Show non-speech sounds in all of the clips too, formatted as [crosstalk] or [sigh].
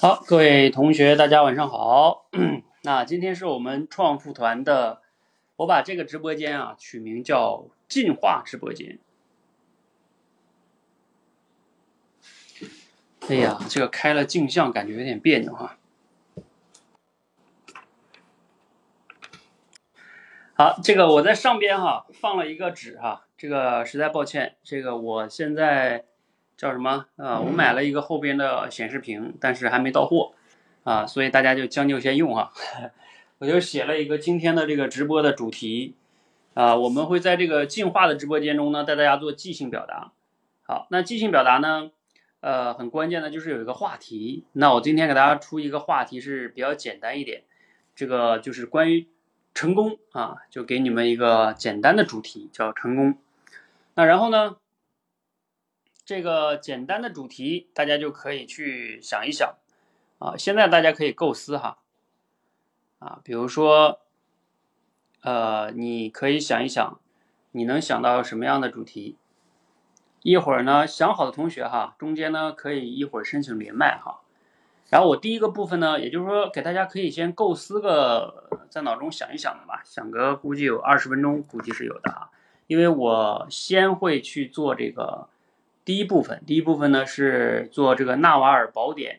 好，各位同学，大家晚上好。[clears throat] 那今天是我们创富团的，我把这个直播间啊取名叫“进化直播间”。哎呀，这个开了镜像，感觉有点别扭哈。好，这个我在上边哈放了一个纸哈，这个实在抱歉，这个我现在。叫什么啊？我买了一个后边的显示屏，但是还没到货啊，所以大家就将就先用哈。[laughs] 我就写了一个今天的这个直播的主题啊，我们会在这个进化的直播间中呢，带大家做即兴表达。好，那即兴表达呢，呃，很关键的就是有一个话题。那我今天给大家出一个话题是比较简单一点，这个就是关于成功啊，就给你们一个简单的主题叫成功。那然后呢？这个简单的主题，大家就可以去想一想啊。现在大家可以构思哈啊，比如说，呃，你可以想一想，你能想到什么样的主题？一会儿呢，想好的同学哈，中间呢可以一会儿申请连麦哈。然后我第一个部分呢，也就是说给大家可以先构思个，在脑中想一想的吧，想个估计有二十分钟，估计是有的哈。因为我先会去做这个。第一部分，第一部分呢是做这个《纳瓦尔宝典》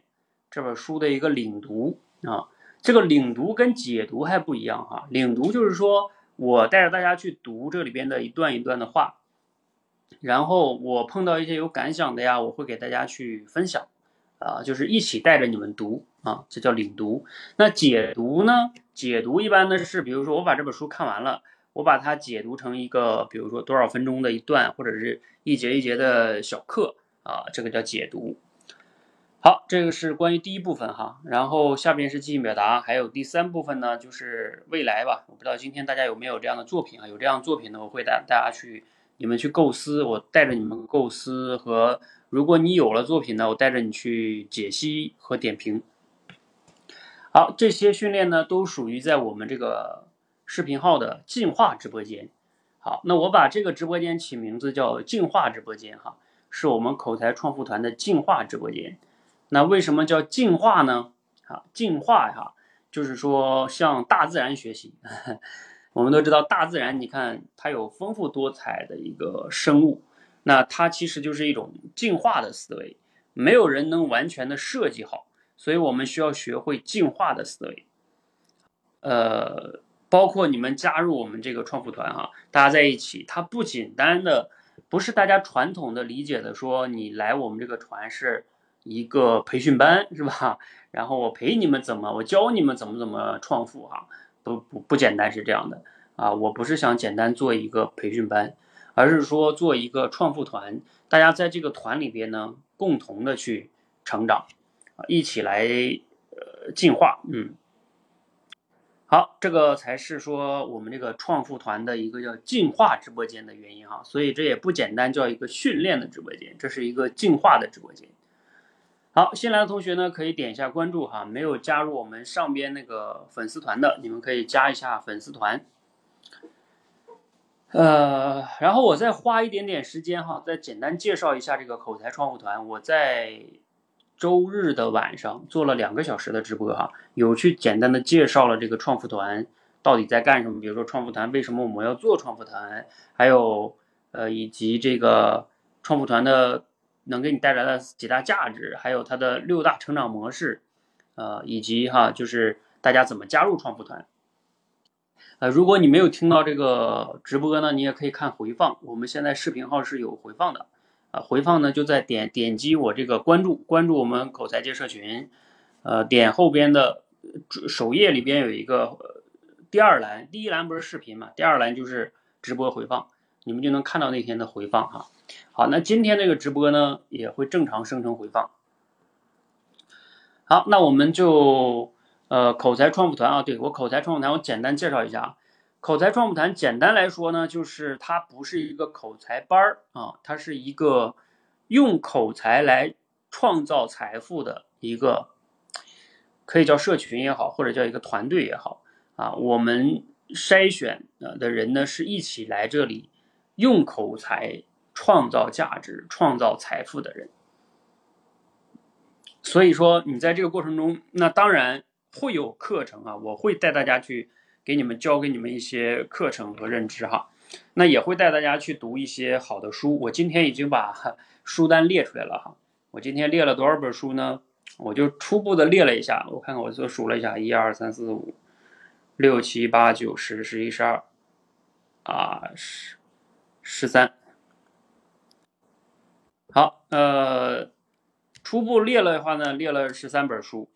这本书的一个领读啊。这个领读跟解读还不一样哈。领读就是说我带着大家去读这里边的一段一段的话，然后我碰到一些有感想的呀，我会给大家去分享啊，就是一起带着你们读啊，这叫领读。那解读呢？解读一般呢是，比如说我把这本书看完了。我把它解读成一个，比如说多少分钟的一段，或者是一节一节的小课啊，这个叫解读。好，这个是关于第一部分哈，然后下边是即兴表达，还有第三部分呢，就是未来吧。我不知道今天大家有没有这样的作品啊？有这样作品呢，我会带大家去，你们去构思，我带着你们构思和，如果你有了作品呢，我带着你去解析和点评。好，这些训练呢，都属于在我们这个。视频号的进化直播间，好，那我把这个直播间起名字叫进化直播间哈，是我们口才创富团的进化直播间。那为什么叫进化呢？啊，进化哈，就是说向大自然学习。[laughs] 我们都知道大自然，你看它有丰富多彩的一个生物，那它其实就是一种进化的思维，没有人能完全的设计好，所以我们需要学会进化的思维。呃。包括你们加入我们这个创富团哈，大家在一起，它不简单的，不是大家传统的理解的说你来我们这个团是一个培训班是吧？然后我陪你们怎么，我教你们怎么怎么创富哈，不不不简单是这样的啊，我不是想简单做一个培训班，而是说做一个创富团，大家在这个团里边呢，共同的去成长，啊，一起来呃进化，嗯。好，这个才是说我们这个创富团的一个叫进化直播间的原因哈，所以这也不简单，叫一个训练的直播间，这是一个进化的直播间。好，新来的同学呢可以点一下关注哈，没有加入我们上边那个粉丝团的，你们可以加一下粉丝团。呃，然后我再花一点点时间哈，再简单介绍一下这个口才创富团，我在。周日的晚上做了两个小时的直播哈，有去简单的介绍了这个创富团到底在干什么，比如说创富团为什么我们要做创富团，还有呃以及这个创富团的能给你带来的几大价值，还有它的六大成长模式，呃以及哈就是大家怎么加入创富团。呃，如果你没有听到这个直播呢，你也可以看回放，我们现在视频号是有回放的。啊，回放呢就在点点击我这个关注，关注我们口才界社群，呃，点后边的首页里边有一个第二栏，第一栏不是视频嘛，第二栏就是直播回放，你们就能看到那天的回放哈。好，那今天这个直播呢也会正常生成回放。好，那我们就呃口才创富团啊，对我口才创富团，我简单介绍一下啊。口才创富团简单来说呢，就是它不是一个口才班儿啊，它是一个用口才来创造财富的一个，可以叫社群也好，或者叫一个团队也好啊。我们筛选呃的人呢，是一起来这里用口才创造价值、创造财富的人。所以说你在这个过程中，那当然会有课程啊，我会带大家去给你们教给你们一些课程和认知哈。那也会带大家去读一些好的书。我今天已经把 [laughs] 书单列出来了哈。我今天列了多少本书呢？我就初步的列了一下，我看看我就数了一下，一二三四五六七八九十十一十二啊十十三。好，呃，初步列了的话呢，列了十三本书。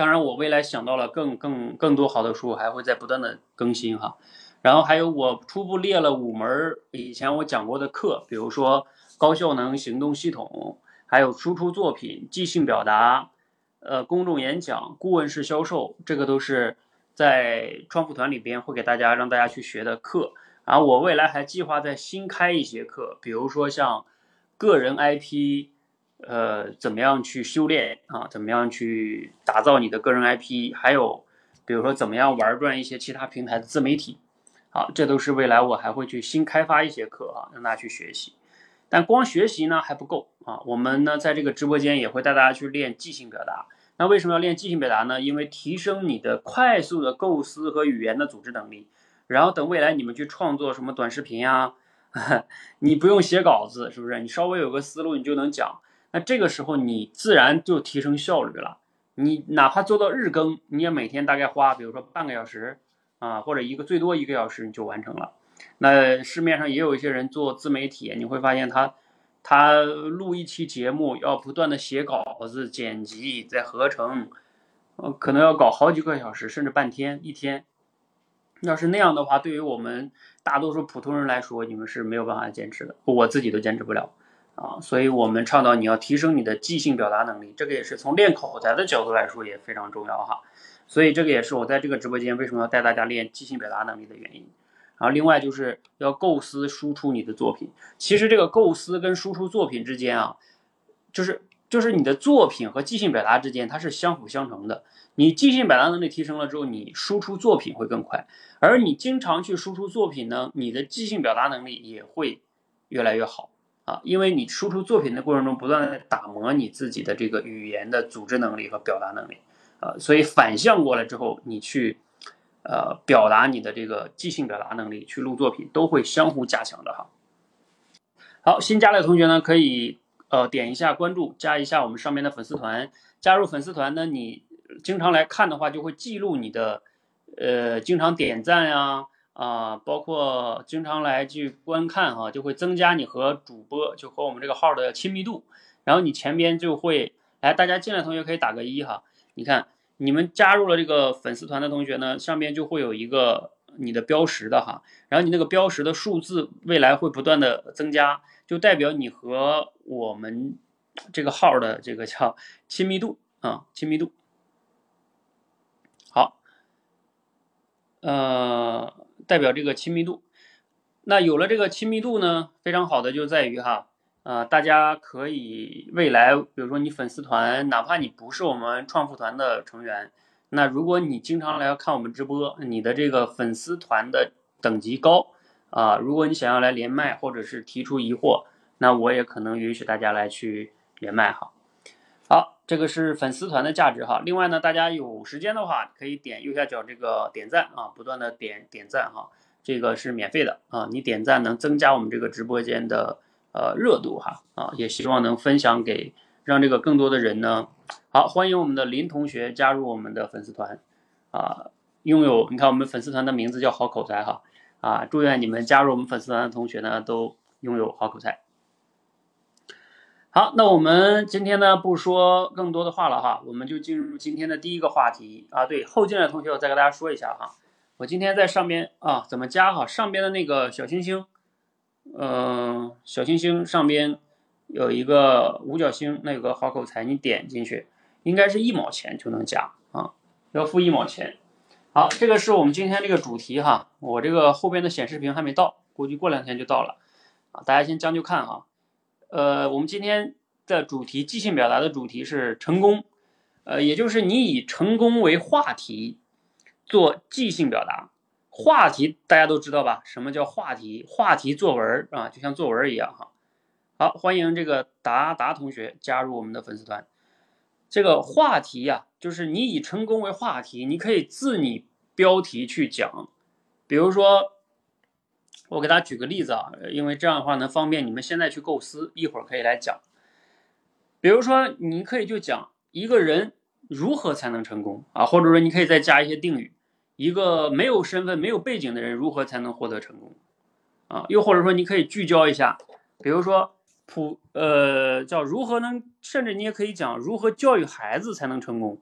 当然，我未来想到了更更更多好的书，还会在不断的更新哈。然后还有我初步列了五门以前我讲过的课，比如说高效能行动系统，还有输出作品、即兴表达，呃，公众演讲、顾问式销售，这个都是在创富团里边会给大家让大家去学的课。然后我未来还计划再新开一些课，比如说像个人 IP，呃，怎么样去修炼啊？怎么样去打造你的个人 IP？还有比如说怎么样玩转一些其他平台的自媒体。好，这都是未来我还会去新开发一些课啊，让大家去学习。但光学习呢还不够啊，我们呢在这个直播间也会带大家去练即兴表达。那为什么要练即兴表达呢？因为提升你的快速的构思和语言的组织能力。然后等未来你们去创作什么短视频呀，[laughs] 你不用写稿子，是不是？你稍微有个思路，你就能讲。那这个时候你自然就提升效率了。你哪怕做到日更，你也每天大概花，比如说半个小时。啊，或者一个最多一个小时你就完成了。那市面上也有一些人做自媒体，你会发现他他录一期节目要不断的写稿子、剪辑、再合成，呃，可能要搞好几个小时，甚至半天、一天。要是那样的话，对于我们大多数普通人来说，你们是没有办法坚持的，我自己都坚持不了啊。所以我们倡导你要提升你的即兴表达能力，这个也是从练口才的角度来说也非常重要哈。所以这个也是我在这个直播间为什么要带大家练即兴表达能力的原因。然后另外就是要构思输出你的作品。其实这个构思跟输出作品之间啊，就是就是你的作品和即兴表达之间它是相辅相成的。你即兴表达能力提升了之后，你输出作品会更快。而你经常去输出作品呢，你的即兴表达能力也会越来越好啊，因为你输出作品的过程中不断的打磨你自己的这个语言的组织能力和表达能力。啊，所以反向过来之后，你去，呃，表达你的这个即兴表达能力，去录作品，都会相互加强的哈。好，新加的同学呢，可以呃点一下关注，加一下我们上面的粉丝团。加入粉丝团呢，你经常来看的话，就会记录你的呃经常点赞呀啊，啊包括经常来去观看哈，就会增加你和主播就和我们这个号的亲密度。然后你前边就会来，大家进来同学可以打个一哈。你看，你们加入了这个粉丝团的同学呢，上面就会有一个你的标识的哈，然后你那个标识的数字未来会不断的增加，就代表你和我们这个号的这个叫亲密度啊，亲密度。好，呃，代表这个亲密度。那有了这个亲密度呢，非常好的就在于哈。啊，大家可以未来，比如说你粉丝团，哪怕你不是我们创富团的成员，那如果你经常来看我们直播，你的这个粉丝团的等级高啊，如果你想要来连麦或者是提出疑惑，那我也可能允许大家来去连麦哈。好，这个是粉丝团的价值哈。另外呢，大家有时间的话，可以点右下角这个点赞啊，不断的点点赞哈，这个是免费的啊，你点赞能增加我们这个直播间的。呃，热度哈啊，也希望能分享给让这个更多的人呢。好，欢迎我们的林同学加入我们的粉丝团啊，拥有你看我们粉丝团的名字叫好口才哈啊，祝愿你们加入我们粉丝团的同学呢都拥有好口才。好，那我们今天呢不说更多的话了哈，我们就进入今天的第一个话题啊。对，后进来的同学我再跟大家说一下哈，我今天在上边啊怎么加哈，上边的那个小星星。嗯，小星星上边有一个五角星，那有个好口才，你点进去，应该是一毛钱就能加啊，要付一毛钱。好，这个是我们今天这个主题哈，我这个后边的显示屏还没到，估计过两天就到了啊，大家先将就看哈。呃，我们今天的主题，即兴表达的主题是成功，呃，也就是你以成功为话题做即兴表达。话题大家都知道吧？什么叫话题？话题作文啊，就像作文一样哈。好，欢迎这个达达同学加入我们的粉丝团。这个话题呀，就是你以成功为话题，你可以自拟标题去讲。比如说，我给大家举个例子啊，因为这样的话能方便你们现在去构思，一会儿可以来讲。比如说，你可以就讲一个人如何才能成功啊，或者说你可以再加一些定语，一个没有身份、没有背景的人如何才能获得成功啊？又或者说你可以聚焦一下，比如说。普呃叫如何能，甚至你也可以讲如何教育孩子才能成功，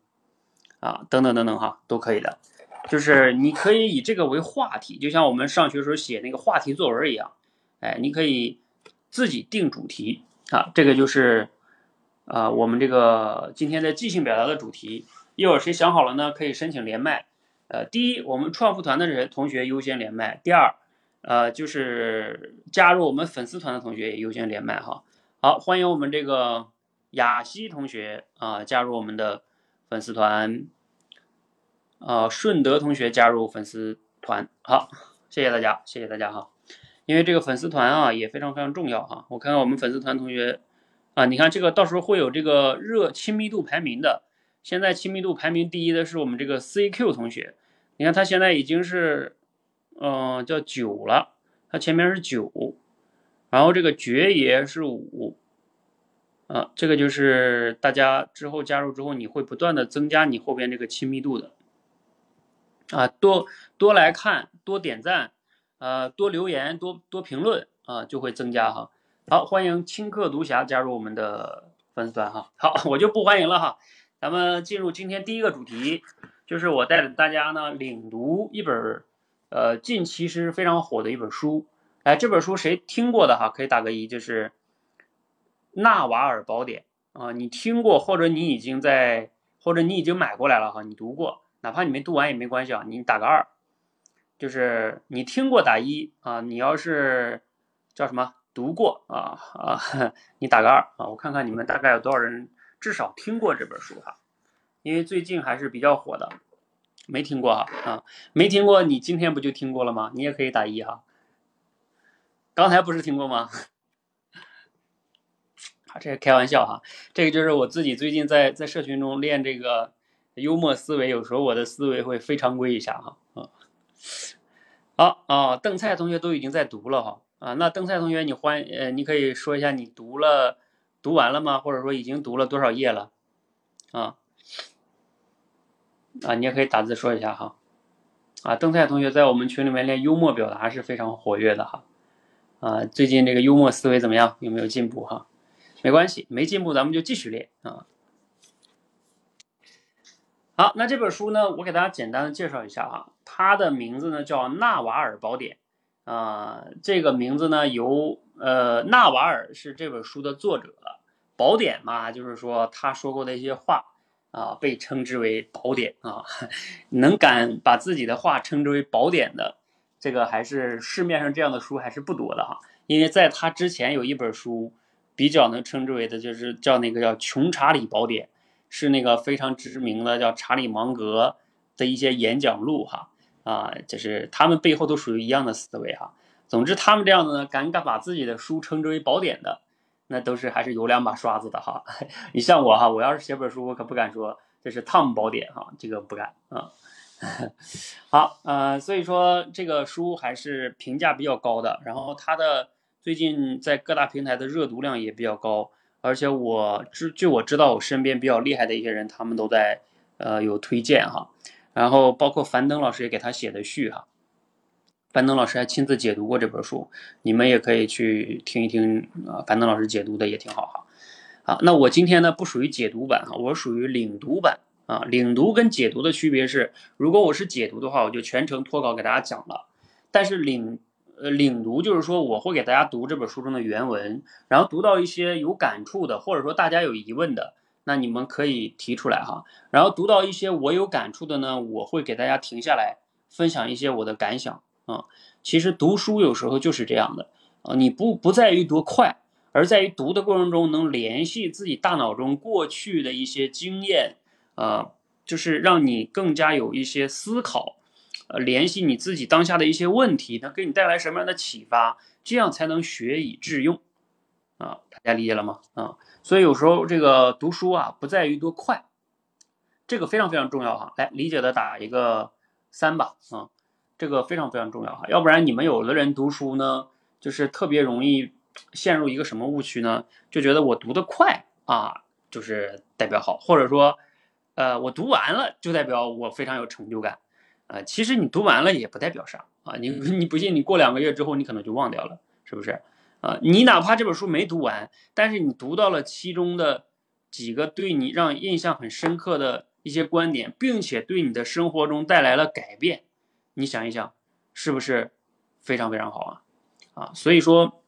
啊等等等等哈都可以的，就是你可以以这个为话题，就像我们上学时候写那个话题作文一样，哎你可以自己定主题啊，这个就是啊我们这个今天的即兴表达的主题，一会儿谁想好了呢？可以申请连麦，呃第一我们创富团的人同学优先连麦，第二。呃，就是加入我们粉丝团的同学也优先连麦哈。好，欢迎我们这个雅西同学啊加入我们的粉丝团。呃，顺德同学加入粉丝团，好，谢谢大家，谢谢大家哈。因为这个粉丝团啊也非常非常重要哈。我看看我们粉丝团同学啊，你看这个到时候会有这个热亲密度排名的。现在亲密度排名第一的是我们这个 CQ 同学，你看他现在已经是。嗯，叫九了，他前面是九，然后这个爵爷是五，啊，这个就是大家之后加入之后，你会不断的增加你后边这个亲密度的，啊，多多来看，多点赞，呃，多留言，多多评论，啊，就会增加哈。好，欢迎青客独侠加入我们的粉丝团哈。好，我就不欢迎了哈。咱们进入今天第一个主题，就是我带着大家呢领读一本。呃，近期是非常火的一本书，哎，这本书谁听过的哈？可以打个一，就是《纳瓦尔宝典》啊，你听过或者你已经在，或者你已经买过来了哈，你读过，哪怕你没读完也没关系啊，你打个二，就是你听过打一啊，你要是叫什么读过啊啊，你打个二啊，我看看你们大概有多少人至少听过这本书哈，因为最近还是比较火的。没听过哈啊，没听过，你今天不就听过了吗？你也可以打一哈。刚才不是听过吗？[laughs] 啊，这是开玩笑哈。这个就是我自己最近在在社群中练这个幽默思维，有时候我的思维会非常规一下哈。啊，好啊，邓菜同学都已经在读了哈啊，那邓菜同学你欢呃，你可以说一下你读了读完了吗？或者说已经读了多少页了？啊？啊，你也可以打字说一下哈。啊，邓菜同学在我们群里面练幽默表达是非常活跃的哈。啊，最近这个幽默思维怎么样？有没有进步哈？没关系，没进步咱们就继续练啊。好，那这本书呢，我给大家简单的介绍一下哈。它的名字呢叫《纳瓦尔宝典》啊，这个名字呢由呃纳瓦尔是这本书的作者，宝典嘛，就是说他说过的一些话。啊，被称之为宝典啊，[laughs] 能敢把自己的话称之为宝典的，这个还是市面上这样的书还是不多的哈。因为在他之前有一本书，比较能称之为的，就是叫那个叫《穷查理宝典》，是那个非常知名的叫查理芒格的一些演讲录哈。啊，就是他们背后都属于一样的思维哈。总之，他们这样的呢，敢敢把自己的书称之为宝典的。那都是还是有两把刷子的哈，[laughs] 你像我哈，我要是写本书，我可不敢说这是汤姆宝典哈，这个不敢啊。[laughs] 好，呃，所以说这个书还是评价比较高的，然后它的最近在各大平台的热读量也比较高，而且我知据我知道我身边比较厉害的一些人，他们都在呃有推荐哈，然后包括樊登老师也给他写的序哈。樊登老师还亲自解读过这本书，你们也可以去听一听啊。樊登老师解读的也挺好哈。好，那我今天呢不属于解读版哈，我属于领读版啊。领读跟解读的区别是，如果我是解读的话，我就全程脱稿给大家讲了。但是领呃领读就是说，我会给大家读这本书中的原文，然后读到一些有感触的，或者说大家有疑问的，那你们可以提出来哈。然后读到一些我有感触的呢，我会给大家停下来分享一些我的感想。啊，其实读书有时候就是这样的啊，你不不在于多快，而在于读的过程中能联系自己大脑中过去的一些经验，啊，就是让你更加有一些思考，呃，联系你自己当下的一些问题，能给你带来什么样的启发，这样才能学以致用，啊，大家理解了吗？啊，所以有时候这个读书啊，不在于多快，这个非常非常重要哈。来，理解的打一个三吧，啊，这个非常非常重要哈。要不然你们有的人读书呢，就是特别容易陷入一个什么误区呢？就觉得我读得快啊，就是代表好，或者说，呃，我读完了就代表我非常有成就感，啊，其实你读完了也不代表啥啊。你 [laughs] 你不信，你过两个月之后，你可能就忘掉了，是不是？啊，你哪怕这本书没读完，但是你读到了其中的几个对你让印象很深刻的一些观点，并且对你的生活中带来了改变，你想一想，是不是非常非常好啊？啊，所以说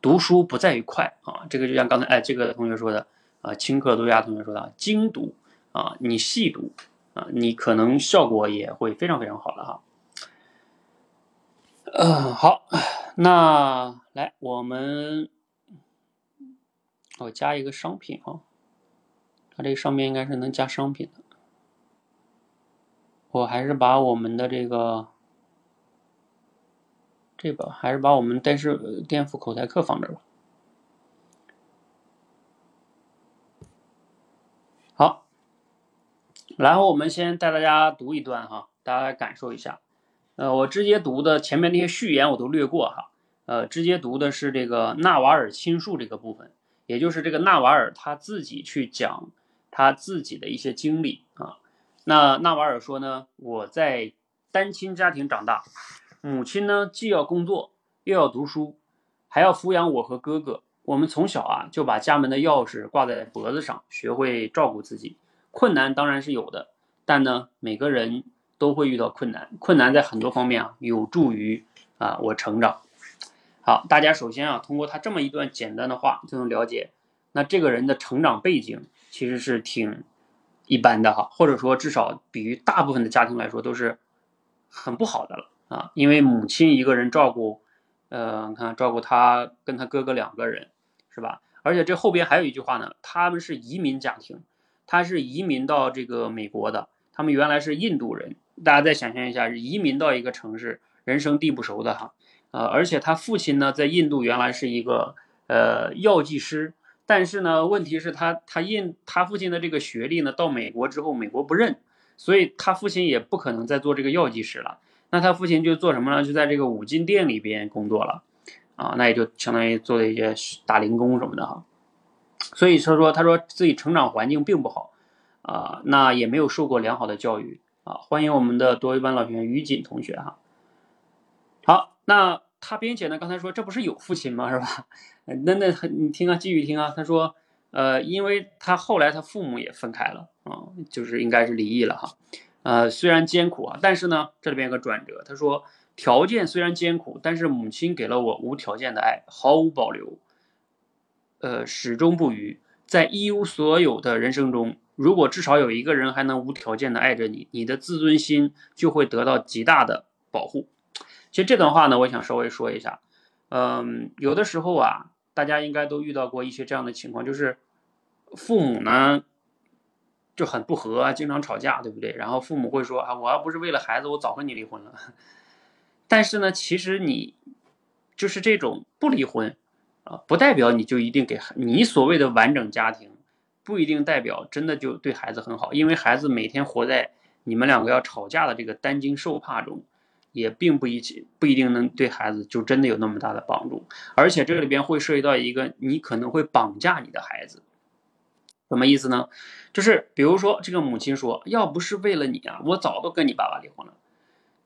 读书不在于快啊，这个就像刚才哎这个同学说的啊，轻课读牙同学说的精读啊，你细读啊，你可能效果也会非常非常好的哈。嗯，好。那来，我们我加一个商品啊，它这个上面应该是能加商品的。我还是把我们的这个这个，还是把我们电视垫付口才课放这吧。好，然后我们先带大家读一段哈，大家感受一下。呃，我直接读的前面那些序言我都略过哈，呃，直接读的是这个纳瓦尔亲述这个部分，也就是这个纳瓦尔他自己去讲他自己的一些经历啊。那纳瓦尔说呢，我在单亲家庭长大，母亲呢既要工作又要读书，还要抚养我和哥哥。我们从小啊就把家门的钥匙挂在脖子上，学会照顾自己。困难当然是有的，但呢每个人。都会遇到困难，困难在很多方面啊，有助于啊我成长。好，大家首先啊，通过他这么一段简单的话就能了解，那这个人的成长背景其实是挺一般的哈，或者说至少比于大部分的家庭来说都是很不好的了啊，因为母亲一个人照顾，呃，你看照顾他跟他哥哥两个人是吧？而且这后边还有一句话呢，他们是移民家庭，他是移民到这个美国的，他们原来是印度人。大家再想象一下，移民到一个城市，人生地不熟的哈，呃，而且他父亲呢，在印度原来是一个呃药剂师，但是呢，问题是他他印他父亲的这个学历呢，到美国之后，美国不认，所以他父亲也不可能再做这个药剂师了，那他父亲就做什么呢？就在这个五金店里边工作了，啊，那也就相当于做了一些打零工什么的哈，所以他说他说自己成长环境并不好，啊，那也没有受过良好的教育。啊，欢迎我们的多一班老学员于锦同学哈。好，那他并且呢，刚才说这不是有父亲吗？是吧？那那你听啊，继续听啊。他说，呃，因为他后来他父母也分开了啊，就是应该是离异了哈。呃，虽然艰苦啊，但是呢，这里边有个转折。他说，条件虽然艰苦，但是母亲给了我无条件的爱，毫无保留，呃，始终不渝，在一无所有的人生中。如果至少有一个人还能无条件的爱着你，你的自尊心就会得到极大的保护。其实这段话呢，我想稍微说一下。嗯，有的时候啊，大家应该都遇到过一些这样的情况，就是父母呢就很不和，经常吵架，对不对？然后父母会说啊，我要不是为了孩子，我早和你离婚了。[laughs] 但是呢，其实你就是这种不离婚啊，不代表你就一定给孩你所谓的完整家庭。不一定代表真的就对孩子很好，因为孩子每天活在你们两个要吵架的这个担惊受怕中，也并不一起不一定能对孩子就真的有那么大的帮助。而且这里边会涉及到一个，你可能会绑架你的孩子，什么意思呢？就是比如说这个母亲说，要不是为了你啊，我早都跟你爸爸离婚了。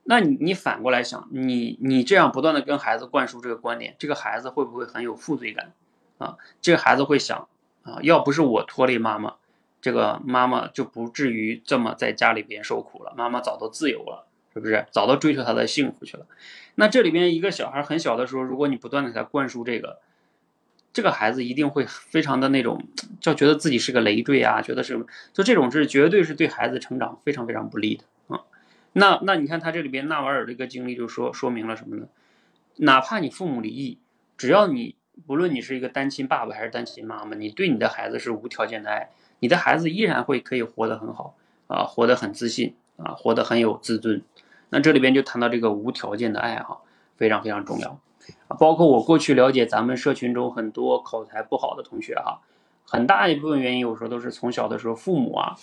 那你你反过来想，你你这样不断的跟孩子灌输这个观点，这个孩子会不会很有负罪感啊？这个孩子会想。啊，要不是我拖累妈妈，这个妈妈就不至于这么在家里边受苦了。妈妈早都自由了，是不是？早都追求她的幸福去了。那这里边一个小孩很小的时候，如果你不断的给他灌输这个，这个孩子一定会非常的那种，就觉得自己是个累赘啊，觉得是，就这种是绝对是对孩子成长非常非常不利的。那那你看他这里边纳瓦尔这个经历就说说明了什么呢？哪怕你父母离异，只要你。不论你是一个单亲爸爸还是单亲妈妈，你对你的孩子是无条件的爱，你的孩子依然会可以活得很好啊，活得很自信啊，活得很有自尊。那这里边就谈到这个无条件的爱哈，非常非常重要。包括我过去了解咱们社群中很多口才不好的同学哈，很大一部分原因有时候都是从小的时候父母啊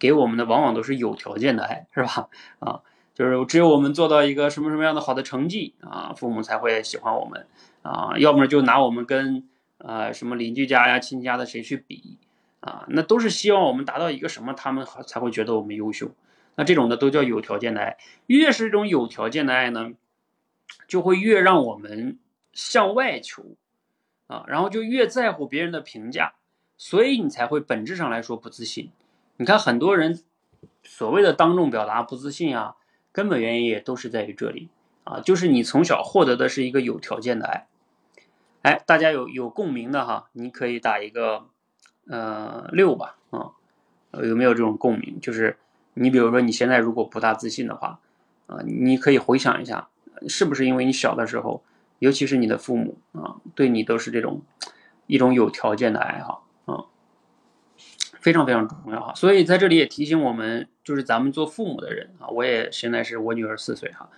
给我们的往往都是有条件的爱，是吧？啊，就是只有我们做到一个什么什么样的好的成绩啊，父母才会喜欢我们啊，要么就拿我们跟呃什么邻居家呀、亲戚家的谁去比啊，那都是希望我们达到一个什么，他们才会觉得我们优秀。那这种的都叫有条件的爱，越是这种有条件的爱呢，就会越让我们向外求啊，然后就越在乎别人的评价，所以你才会本质上来说不自信。你看很多人所谓的当众表达不自信啊，根本原因也都是在于这里啊，就是你从小获得的是一个有条件的爱。哎，大家有有共鸣的哈，你可以打一个呃六吧啊，有没有这种共鸣？就是你比如说你现在如果不大自信的话啊，你可以回想一下，是不是因为你小的时候，尤其是你的父母啊，对你都是这种一种有条件的爱哈。非常非常重要哈，所以在这里也提醒我们，就是咱们做父母的人啊，我也现在是我女儿四岁哈，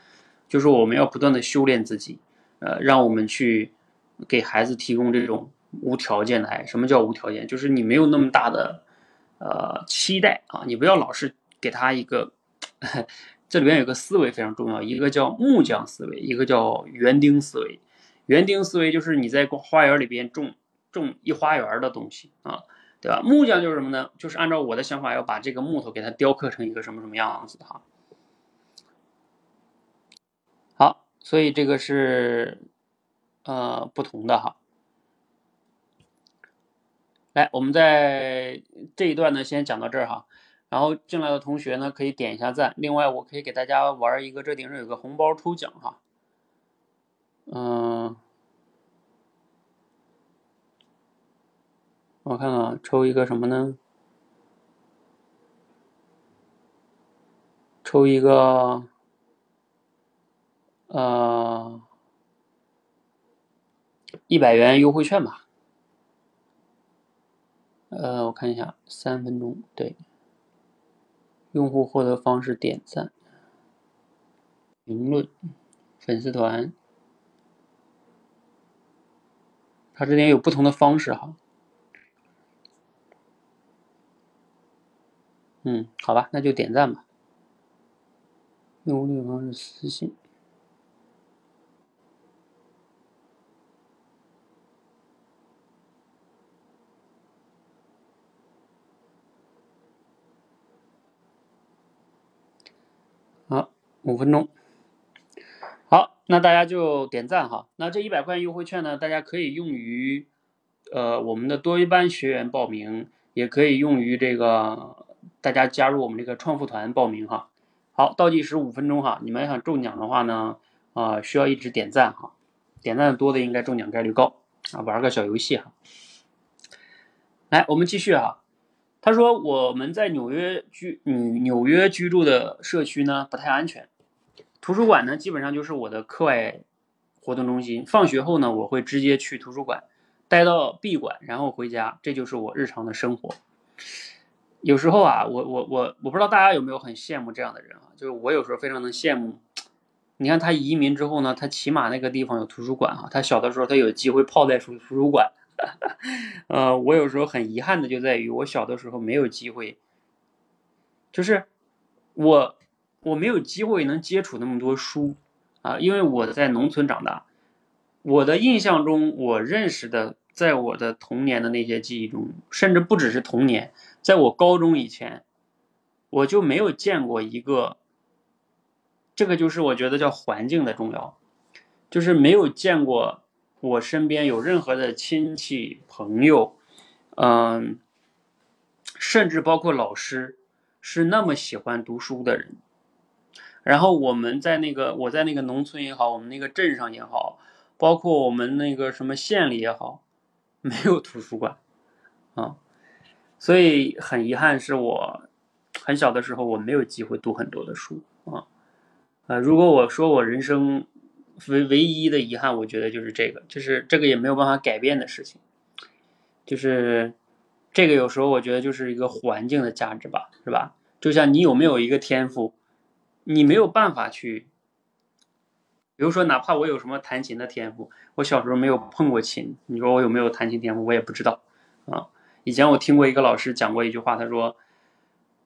就是我们要不断的修炼自己，呃，让我们去给孩子提供这种无条件的爱。什么叫无条件？就是你没有那么大的呃期待啊，你不要老是给他一个，[laughs] 这里边有个思维非常重要，一个叫木匠思维，一个叫园丁思维。园丁思维就是你在花园里边种种一花园的东西啊。对吧？木匠就是什么呢？就是按照我的想法，要把这个木头给它雕刻成一个什么什么样子的哈。好，所以这个是呃不同的哈。来，我们在这一段呢，先讲到这儿哈。然后进来的同学呢，可以点一下赞。另外，我可以给大家玩一个，这顶上有个红包抽奖哈。嗯。我看看，抽一个什么呢？抽一个，呃，一百元优惠券吧。呃，我看一下，三分钟，对。用户获得方式：点赞、评论、粉丝团。它这边有不同的方式哈。嗯，好吧，那就点赞吧。用户联系方式私信。好，五分钟。好，那大家就点赞哈。那这一百块优惠券呢，大家可以用于呃我们的多一班学员报名，也可以用于这个。大家加入我们这个创富团报名哈，好，倒计时五分钟哈，你们想中奖的话呢，啊，需要一直点赞哈，点赞多的应该中奖概率高啊，玩个小游戏哈。来，我们继续哈。他说我们在纽约居嗯纽约居住的社区呢不太安全，图书馆呢基本上就是我的课外活动中心，放学后呢我会直接去图书馆待到闭馆，然后回家，这就是我日常的生活。有时候啊，我我我我不知道大家有没有很羡慕这样的人啊，就是我有时候非常能羡慕。你看他移民之后呢，他起码那个地方有图书馆哈，他小的时候他有机会泡在图图书馆。[laughs] 呃，我有时候很遗憾的就在于我小的时候没有机会，就是我我没有机会能接触那么多书啊，因为我在农村长大。我的印象中，我认识的，在我的童年的那些记忆中，甚至不只是童年。在我高中以前，我就没有见过一个，这个就是我觉得叫环境的重要，就是没有见过我身边有任何的亲戚朋友，嗯，甚至包括老师，是那么喜欢读书的人。然后我们在那个我在那个农村也好，我们那个镇上也好，包括我们那个什么县里也好，没有图书馆，啊。所以很遗憾，是我很小的时候我没有机会读很多的书啊，呃，如果我说我人生唯唯一的遗憾，我觉得就是这个，就是这个也没有办法改变的事情，就是这个有时候我觉得就是一个环境的价值吧，是吧？就像你有没有一个天赋，你没有办法去。比如说，哪怕我有什么弹琴的天赋，我小时候没有碰过琴，你说我有没有弹琴天赋，我也不知道啊。以前我听过一个老师讲过一句话，他说，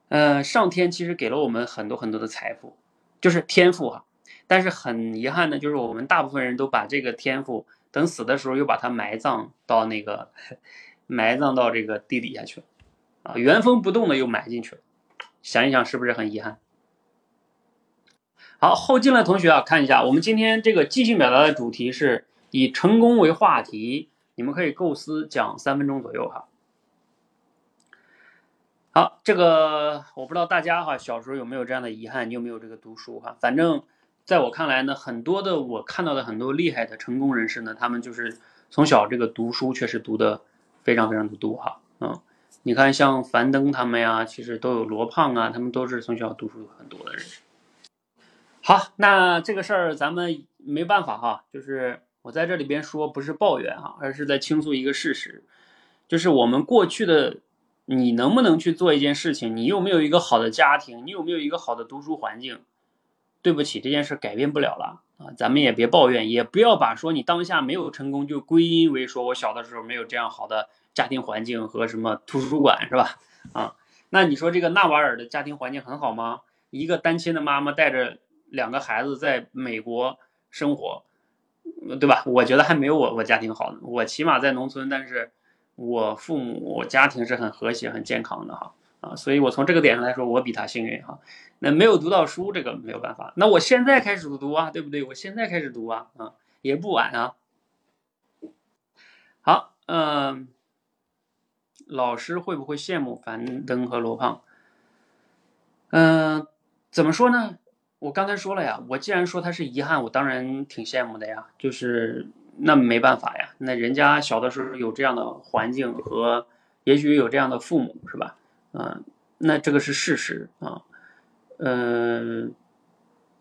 呃，上天其实给了我们很多很多的财富，就是天赋哈。但是很遗憾的，就是我们大部分人都把这个天赋等死的时候又把它埋葬到那个埋葬到这个地底下去了啊，原封不动的又埋进去了。想一想，是不是很遗憾？好，后进来同学啊，看一下，我们今天这个即兴表达的主题是以成功为话题，你们可以构思讲三分钟左右哈。好，这个我不知道大家哈小时候有没有这样的遗憾，你有没有这个读书哈？反正。在我看来呢，很多的我看到的很多厉害的成功人士呢，他们就是从小这个读书确实读的非常非常的多哈，嗯，你看像樊登他们呀，其实都有罗胖啊，他们都是从小读书很多的人。好，那这个事儿咱们没办法哈，就是我在这里边说不是抱怨哈，而是在倾诉一个事实，就是我们过去的你能不能去做一件事情，你有没有一个好的家庭，你有没有一个好的读书环境？对不起，这件事改变不了了啊！咱们也别抱怨，也不要把说你当下没有成功就归因为说我小的时候没有这样好的家庭环境和什么图书馆是吧？啊，那你说这个纳瓦尔的家庭环境很好吗？一个单亲的妈妈带着两个孩子在美国生活，对吧？我觉得还没有我我家庭好呢。我起码在农村，但是我父母我家庭是很和谐、很健康的哈。啊，所以我从这个点上来说，我比他幸运哈。那没有读到书，这个没有办法。那我现在开始读啊，对不对？我现在开始读啊，啊，也不晚啊。好，嗯，老师会不会羡慕樊登和罗胖？嗯，怎么说呢？我刚才说了呀，我既然说他是遗憾，我当然挺羡慕的呀。就是那没办法呀，那人家小的时候有这样的环境和，也许有这样的父母，是吧？啊，那这个是事实啊，嗯，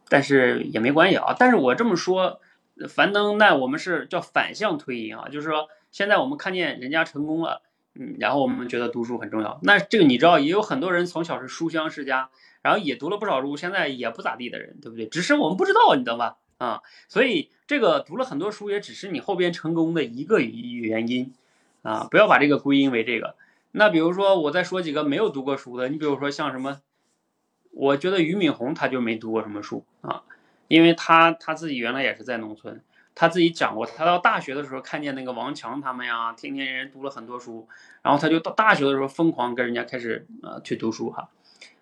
但是也没关系啊。但是我这么说，樊登，那我们是叫反向推移啊，就是说，现在我们看见人家成功了，嗯，然后我们觉得读书很重要。那这个你知道，也有很多人从小是书香世家，然后也读了不少书，现在也不咋地的人，对不对？只是我们不知道，你知道吧？啊，所以这个读了很多书，也只是你后边成功的一个原因啊，不要把这个归因为这个。那比如说，我再说几个没有读过书的，你比如说像什么，我觉得俞敏洪他就没读过什么书啊，因为他他自己原来也是在农村，他自己讲过，他到大学的时候看见那个王强他们呀，天天人读了很多书，然后他就到大学的时候疯狂跟人家开始呃去读书哈，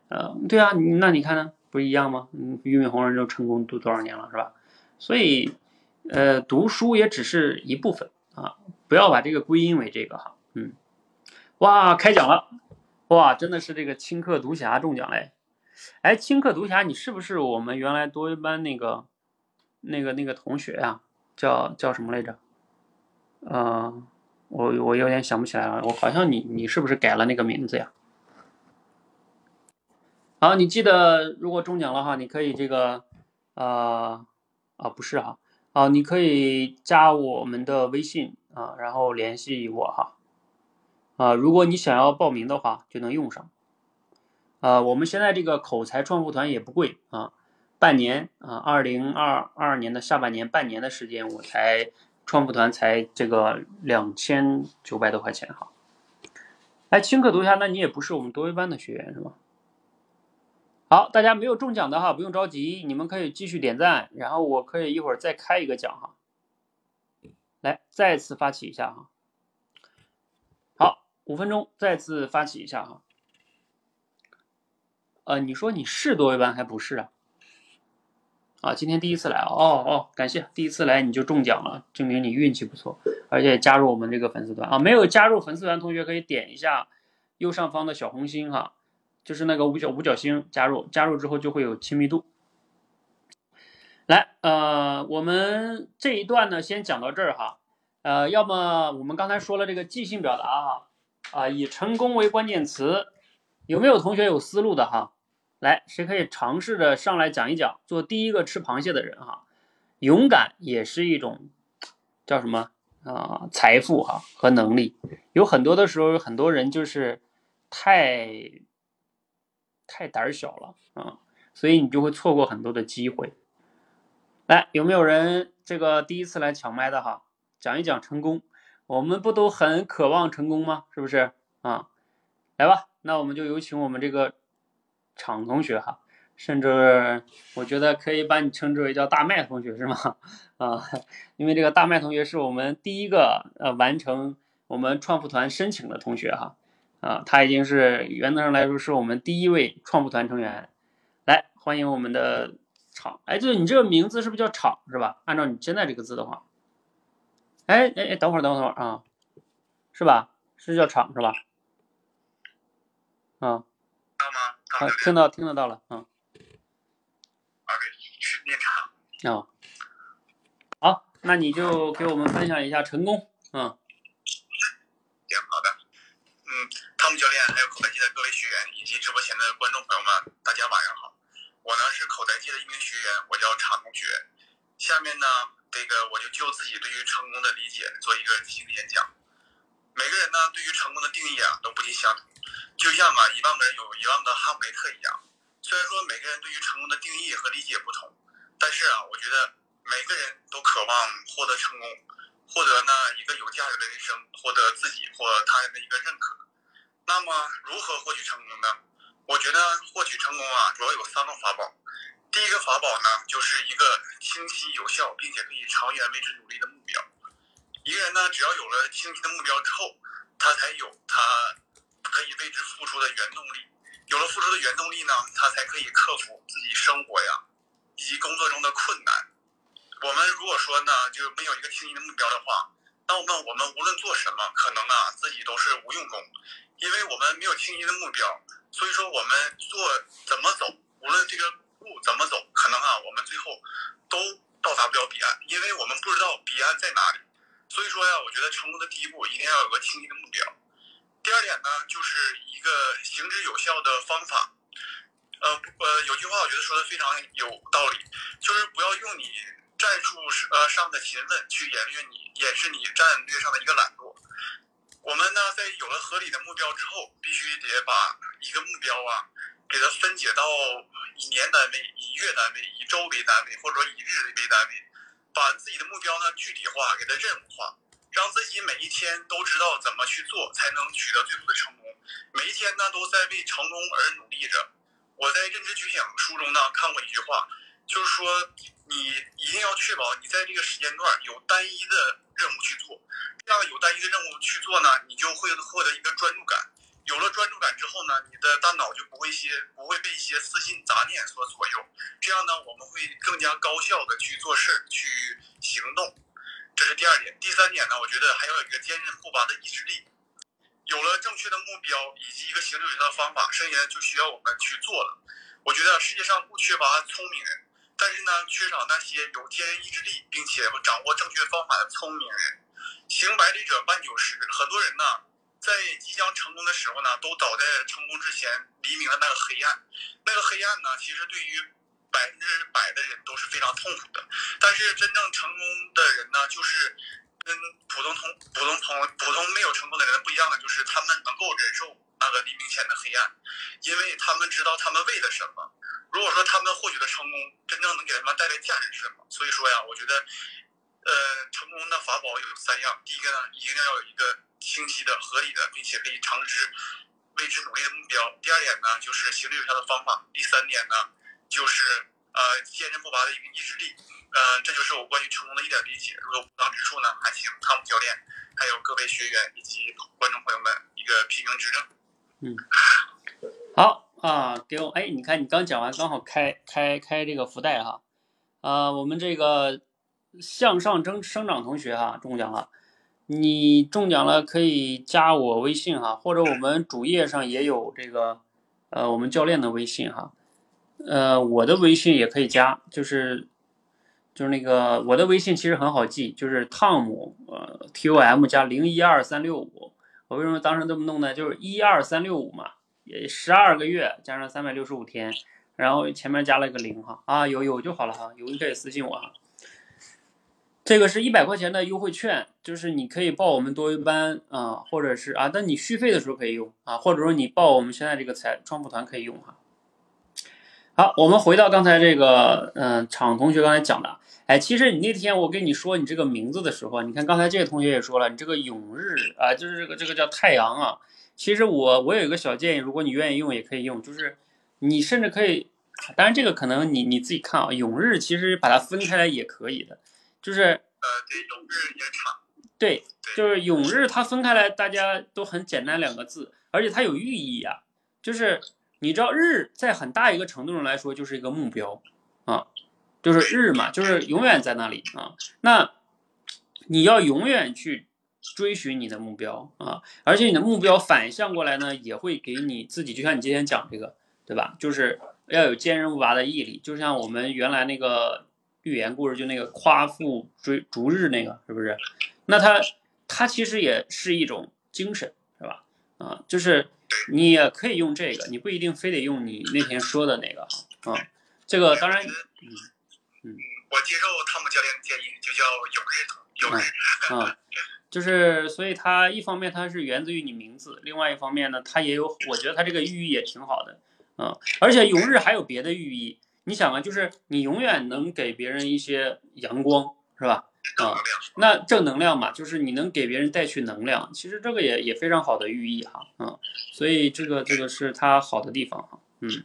呃，对啊，那你看呢，不一样吗？俞敏洪人就成功读多少年了是吧？所以，呃，读书也只是一部分啊，不要把这个归因为这个哈，嗯。哇，开奖了！哇，真的是这个青客独侠中奖嘞！哎，青客独侠，你是不是我们原来多一班那个、那个、那个同学呀？叫叫什么来着？呃，我我有点想不起来了。我好像你你是不是改了那个名字呀？好，你记得如果中奖了哈，你可以这个啊不是哈啊，你可以加我们的微信啊，然后联系我哈。啊，如果你想要报名的话，就能用上。啊，我们现在这个口才创富团也不贵啊，半年啊，二零二二年的下半年半年的时间，我才创富团才这个两千九百多块钱哈。哎，轻客读下，那你也不是我们多维班的学员是吗？好，大家没有中奖的哈，不用着急，你们可以继续点赞，然后我可以一会儿再开一个奖哈。来，再次发起一下哈。好五分钟，再次发起一下哈。呃，你说你是多维班还不是啊？啊，今天第一次来哦哦，感谢第一次来你就中奖了，证明你运气不错，而且加入我们这个粉丝团啊。没有加入粉丝团同学可以点一下右上方的小红心哈，就是那个五角五角星加入，加入之后就会有亲密度。来，呃，我们这一段呢先讲到这儿哈。呃，要么我们刚才说了这个即兴表达哈。啊，以成功为关键词，有没有同学有思路的哈？来，谁可以尝试着上来讲一讲，做第一个吃螃蟹的人哈？勇敢也是一种叫什么啊？财富哈和能力，有很多的时候，很多人就是太太胆小了啊，所以你就会错过很多的机会。来，有没有人这个第一次来抢麦的哈？讲一讲成功，我们不都很渴望成功吗？是不是啊？来吧，那我们就有请我们这个厂同学哈，甚至我觉得可以把你称之为叫大麦同学是吗？啊，因为这个大麦同学是我们第一个呃完成我们创富团申请的同学哈，啊，他已经是原则上来说是我们第一位创富团成员，来欢迎我们的厂，哎，对你这个名字是不是叫厂是吧？按照你现在这个字的话，哎哎哎，等会儿等会儿啊，是吧？是叫厂是吧？啊，到吗？啊，听到听得到了，嗯。啊，好，那你就给我们分享一下成功，嗯。行，好的。嗯，教练，还有口袋机的各位学员以及直播前的观众朋友们，大家晚上好。我呢是口袋机的一名学员，我叫常同学。下面呢，这个我就就自己对于成功的理解做一个心理演讲。每个人呢，对于成功的定义啊，都不尽相同。就像啊，一万个人有一万个哈姆雷特一样。虽然说每个人对于成功的定义和理解不同，但是啊，我觉得每个人都渴望获得成功，获得呢一个有价值的人生，获得自己或他人的一个认可。那么，如何获取成功呢？我觉得获取成功啊，主要有三个法宝。第一个法宝呢，就是一个清晰有效并且可以长远为之努力的目标。一个人呢，只要有了清晰的目标之后，他才有他可以为之付出的原动力。有了付出的原动力呢，他才可以克服自己生活呀以及工作中的困难。我们如果说呢，就没有一个清晰的目标的话，那我们我们无论做什么，可能啊自己都是无用功，因为我们没有清晰的目标。所以说，我们做怎么走，无论这个路怎么走，可能啊我们最后都到达不了彼岸，因为我们不知道彼岸在哪里。所以说呀，我觉得成功的第一步一定要有个清晰的目标。第二点呢，就是一个行之有效的方法。呃呃，有句话我觉得说的非常有道理，就是不要用你战术呃上的勤奋去掩饰你掩饰你战略上的一个懒惰。我们呢，在有了合理的目标之后，必须得把一个目标啊，给它分解到以年单位、以月单位、以周为单位，或者说以日为单位。把自己的目标呢具体化，给它任务化，让自己每一天都知道怎么去做才能取得最后的成功。每一天呢都在为成功而努力着。我在认知觉醒书中呢看过一句话，就是说你一定要确保你在这个时间段有单一的任务去做，这样有单一的任务去做呢，你就会获得一个专注感。有了专注感之后呢，你的大脑就不会些不会被一些私心杂念所左右，这样呢，我们会更加高效的去做事儿去行动。这是第二点。第三点呢，我觉得还要有一个坚韧不拔的意志力。有了正确的目标以及一个行之有效的方法，剩下就需要我们去做了。我觉得世界上不缺乏聪明人，但是呢，缺少那些有坚韧意志力并且掌握正确方法的聪明人。行百里者半九十，很多人呢。在即将成功的时候呢，都倒在成功之前黎明的那个黑暗。那个黑暗呢，其实对于百分之百的人都是非常痛苦的。但是真正成功的人呢，就是跟普通同普通朋友普通没有成功的人不一样的，就是他们能够忍受那个黎明前的黑暗，因为他们知道他们为了什么。如果说他们获取的成功真正能给他们带来价值是什么？所以说呀，我觉得，呃，成功的法宝有三样。第一个呢，一定要有一个。清晰的、合理的，并且可以长之为之努力的目标。第二点呢，就是行之有效的方法。第三点呢，就是呃坚韧不拔的一个意志力。呃，这就是我关于成功的一点理解。如果不当之处呢，还请汤姆教练，还有各位学员以及观众朋友们一个批评指正。嗯，好啊，给我哎，你看你刚讲完，刚好开开开这个福袋哈。啊，我们这个向上增生长同学哈中奖了。你中奖了，可以加我微信哈，或者我们主页上也有这个，呃，我们教练的微信哈，呃，我的微信也可以加，就是就是那个我的微信其实很好记，就是汤姆呃 T O M 加零一二三六五，我为什么当时这么弄呢？就是一二三六五嘛，也十二个月加上三百六十五天，然后前面加了一个零哈，啊有有就好了哈，有你可以私信我哈。这个是一百块钱的优惠券，就是你可以报我们多维班啊，或者是啊，但你续费的时候可以用啊，或者说你报我们现在这个财创富团可以用哈。好，我们回到刚才这个，嗯，厂同学刚才讲的，哎，其实你那天我跟你说你这个名字的时候，你看刚才这个同学也说了，你这个永日啊，就是这个这个叫太阳啊。其实我我有一个小建议，如果你愿意用也可以用，就是你甚至可以，当然这个可能你你自己看啊，永日其实把它分开来也可以的，就是呃，对，永日也长。对，就是永日它分开来，大家都很简单两个字，而且它有寓意啊，就是你知道日在很大一个程度上来说就是一个目标啊，就是日嘛，就是永远在那里啊，那你要永远去。追寻你的目标啊，而且你的目标反向过来呢，也会给你自己，就像你今天讲这个，对吧？就是要有坚韧不拔的毅力，就像我们原来那个寓言故事，就那个夸父追逐日那个，是不是？那他他其实也是一种精神，是吧？啊，就是你也可以用这个，你不一定非得用你那天说的那个啊。这个当然，嗯嗯，我接受汤姆教练的建议，就叫永日同永日。就是，所以它一方面它是源自于你名字，另外一方面呢，它也有，我觉得它这个寓意也挺好的，嗯，而且永日还有别的寓意，你想啊，就是你永远能给别人一些阳光，是吧？啊，那正能量嘛，就是你能给别人带去能量，其实这个也也非常好的寓意哈，嗯，所以这个这个是它好的地方哈，嗯，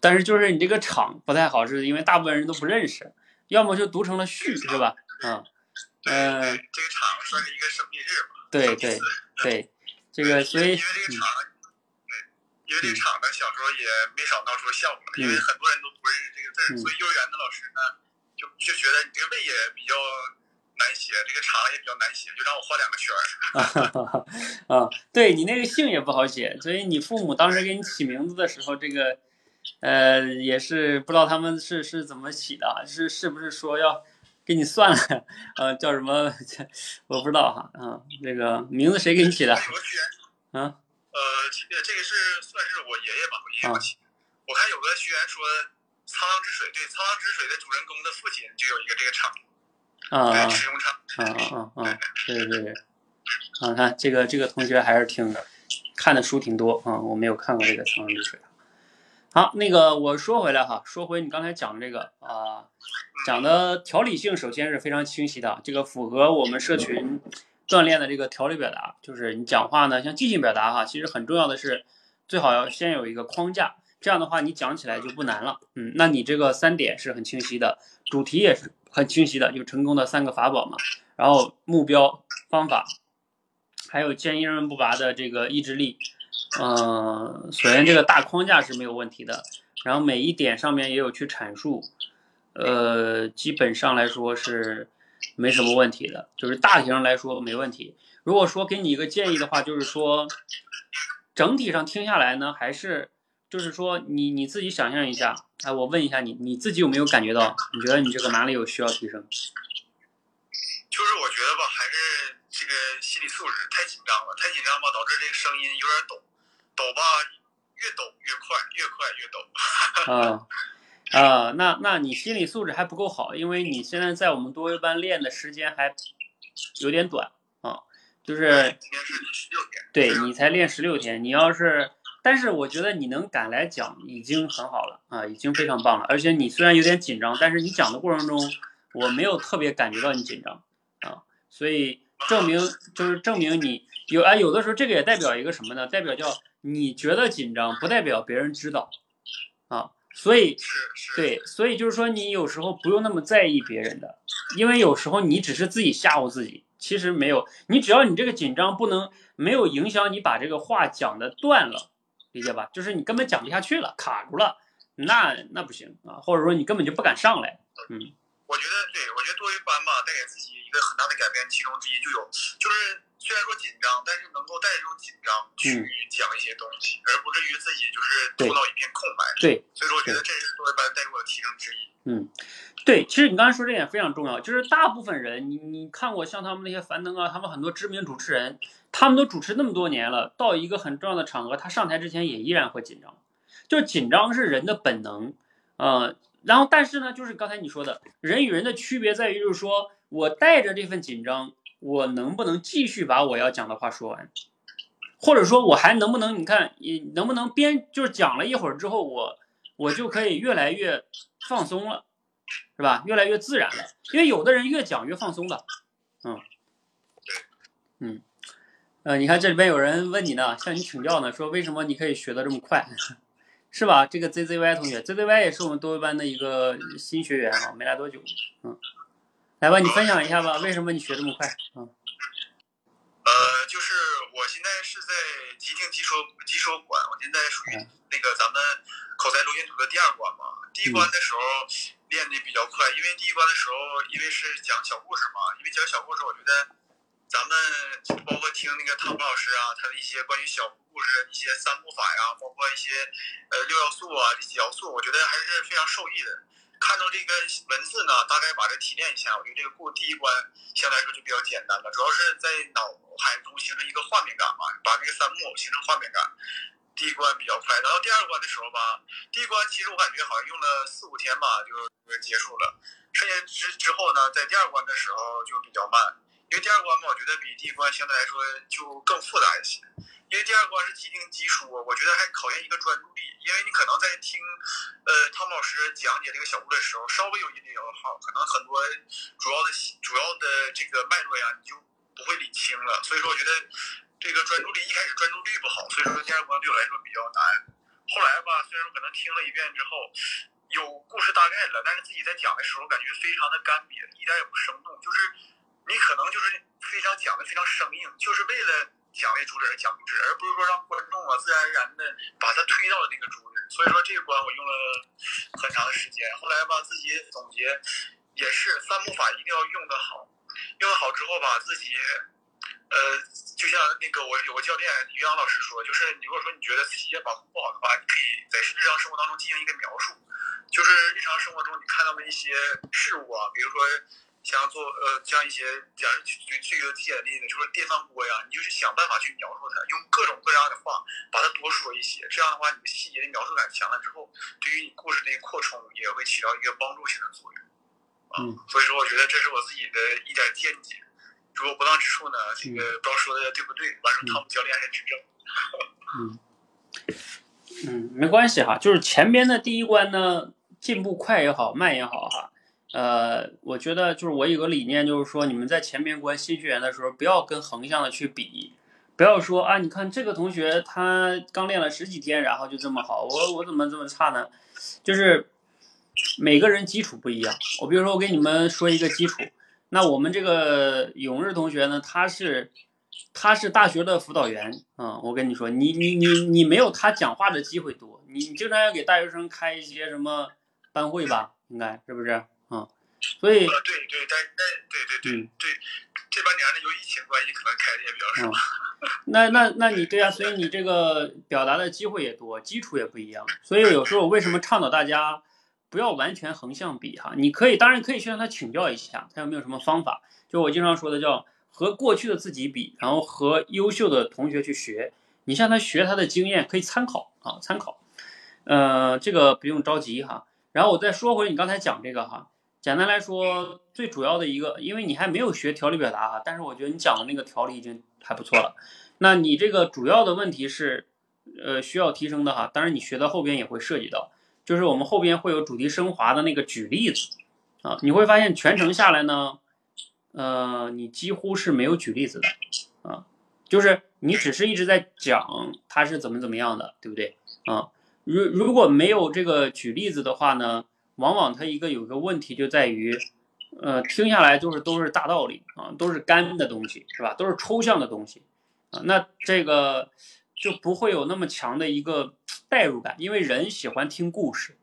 但是就是你这个场不太好，是因为大部分人都不认识，要么就读成了序，是吧？[laughs] 嗯。嗯，这个场算是一个生命日吧？对对 [laughs] 对，这个所以因为这个场，因为这个场呢，小时候也没少闹出笑话，因为很多人都不认识这个字儿，所以幼儿园的老师呢，就就觉得你这个“位”也比较难写，这个“场”也比较难写，就让我画两个圈儿。[laughs] 啊，对你那个姓也不好写，所以你父母当时给你起名字的时候，这个呃也是不知道他们是是怎么起的，是是不是说要。给你算了，[laughs] 呃，叫什么？[laughs] 我不知道哈，啊，那个名字谁给你起的？啊？呃，这个是算是我爷爷吧，我爷爷起。我看有个学员说“沧浪之水”，对，“沧浪之水”的主人公的父亲就有一个这个厂，啊，使用厂。啊啊啊！对对对，啊，看这个这个同学还是挺看的书挺多啊，我没有看过这个“沧浪之水”。好，那个我说回来哈，说回你刚才讲的这个啊，讲的条理性首先是非常清晰的，这个符合我们社群锻炼的这个条理表达，就是你讲话呢，像即兴表达哈，其实很重要的是最好要先有一个框架，这样的话你讲起来就不难了。嗯，那你这个三点是很清晰的，主题也是很清晰的，就成功的三个法宝嘛，然后目标、方法，还有坚韧不拔的这个意志力。嗯，首先这个大框架是没有问题的，然后每一点上面也有去阐述，呃，基本上来说是没什么问题的，就是大体上来说没问题。如果说给你一个建议的话，就是说整体上听下来呢，还是就是说你你自己想象一下，哎，我问一下你，你自己有没有感觉到？你觉得你这个哪里有需要提升？就是我觉得吧，还是这个心理素质太紧张了，太紧张吧，导致这个声音有点抖。抖吧，越抖越快，越快越抖。[laughs] 啊啊，那那你心理素质还不够好，因为你现在在我们多维班练的时间还有点短啊，就是。对你才练十六天，你要是，但是我觉得你能敢来讲已经很好了啊，已经非常棒了。而且你虽然有点紧张，但是你讲的过程中，我没有特别感觉到你紧张啊，所以证明就是证明你有啊，有的时候这个也代表一个什么呢？代表叫。你觉得紧张不代表别人知道，啊，所以对，所以就是说你有时候不用那么在意别人的，因为有时候你只是自己吓唬自己，其实没有，你只要你这个紧张不能没有影响你把这个话讲的断了，理解吧？就是你根本讲不下去了，卡住了，那那不行啊，或者说你根本就不敢上来，嗯，我觉得对，我觉得多一班吧，带给自己一个很大的改变，其中之一就有就是。虽然说紧张，但是能够带着这种紧张去讲一些东西，而不至于自己就是头脑一片空白。对，所以说我觉得这是作为班带给我的提升之一。嗯，对，其实你刚才说这点非常重要，就是大部分人，你你看过像他们那些樊登啊，他们很多知名主持人，他们都主持那么多年了，到一个很重要的场合，他上台之前也依然会紧张，就是紧张是人的本能，呃，然后但是呢，就是刚才你说的，人与人的区别在于，就是说我带着这份紧张。我能不能继续把我要讲的话说完，或者说我还能不能？你看，你能不能边就是讲了一会儿之后，我我就可以越来越放松了是吧？越来越自然了。因为有的人越讲越放松的，嗯，嗯，呃，你看这里边有人问你呢，向你请教呢，说为什么你可以学的这么快，[laughs] 是吧？这个 ZZY 同学，ZZY 也是我们多维班的一个新学员啊，没来多久，嗯，来吧，你分享一下吧，为什么你学这么快？嗯。呃，就是我现在是在即听即说即说馆，我现在属于那个咱们口才录音图的第二关嘛。第一关的时候练的比较快，因为第一关的时候因为是讲小故事嘛，因为讲小故事，我觉得咱们包括听那个汤姆老师啊，他的一些关于小故事、一些三步法呀，包括一些呃六要素啊、这些要素，我觉得还是非常受益的。看到这个文字呢，大概把这提炼一下，我觉得这个过第一关相对来说就比较简单了，主要是在脑海中形成一个画面感嘛，把这个三木偶形成画面感。第一关比较快，然后第二关的时候吧，第一关其实我感觉好像用了四五天吧就结束了，剩下之之后呢，在第二关的时候就比较慢，因为第二关嘛，我觉得比第一关相对来说就更复杂一些。因为第二关是即听即说，我觉得还考验一个专注力。因为你可能在听，呃，汤老师讲解这个小屋的时候，稍微有一点摇号，可能很多主要的主要的这个脉络呀，你就不会理清了。所以说，我觉得这个专注力一开始专注力不好，所以说第二关对我来说比较难。后来吧，虽然可能听了一遍之后有故事大概了，但是自己在讲的时候感觉非常的干瘪，一点也不生动。就是你可能就是非常讲的非常生硬，就是为了。讲为主旨而讲主旨，而不是说让观众啊自然而然的把它推到了那个主旨。所以说这个关我用了很长的时间。后来吧，自己总结也是三步法一定要用得好，用得好之后吧，自己呃，就像那个我有个教练于洋老师说，就是你如果说你觉得自己把控不好的话，你可以在日常生活当中进行一个描述，就是日常生活中你看到的一些事物啊，比如说。想要做呃，像一些假如举举举个简例子，就是电饭锅呀，你就是想办法去描述它，用各种各样的话把它多说一些。这样的话，你的细节的描述感强了之后，对于你故事的扩充也会起到一个帮助性的作用。嗯，所以说我觉得这是我自己的一点见解。如果不当之处呢，这个不知道说的对不对，完事汤姆教练还指正。嗯嗯，没关系哈，就是前边的第一关呢，进步快也好，慢也好哈。呃，我觉得就是我有个理念，就是说你们在前面关新学员的时候，不要跟横向的去比，不要说啊，你看这个同学他刚练了十几天，然后就这么好，我我怎么这么差呢？就是每个人基础不一样。我比如说我给你们说一个基础，那我们这个永日同学呢，他是他是大学的辅导员，嗯，我跟你说，你你你你没有他讲话的机会多，你你经常要给大学生开一些什么班会吧，应该是不是？啊，所以对对，但但对对对对，这半年呢有疫情关系，可能开的也比较少。那那那你对啊，所以你这个表达的机会也多，基础也不一样。所以有时候我为什么倡导大家不要完全横向比哈？你可以当然可以去向他请教一下，他有没有什么方法？就我经常说的叫和过去的自己比，然后和优秀的同学去学。你向他学他的经验，可以参考啊，参考。呃，这个不用着急哈。然后我再说回你刚才讲这个哈。简单来说，最主要的一个，因为你还没有学条理表达哈，但是我觉得你讲的那个条理已经还不错了。那你这个主要的问题是，呃，需要提升的哈。当然，你学到后边也会涉及到，就是我们后边会有主题升华的那个举例子啊。你会发现全程下来呢，呃，你几乎是没有举例子的啊，就是你只是一直在讲它是怎么怎么样的，对不对啊？如如果没有这个举例子的话呢？往往它一个有个问题就在于，呃，听下来就是都是大道理啊，都是干的东西，是吧？都是抽象的东西啊，那这个就不会有那么强的一个代入感，因为人喜欢听故事。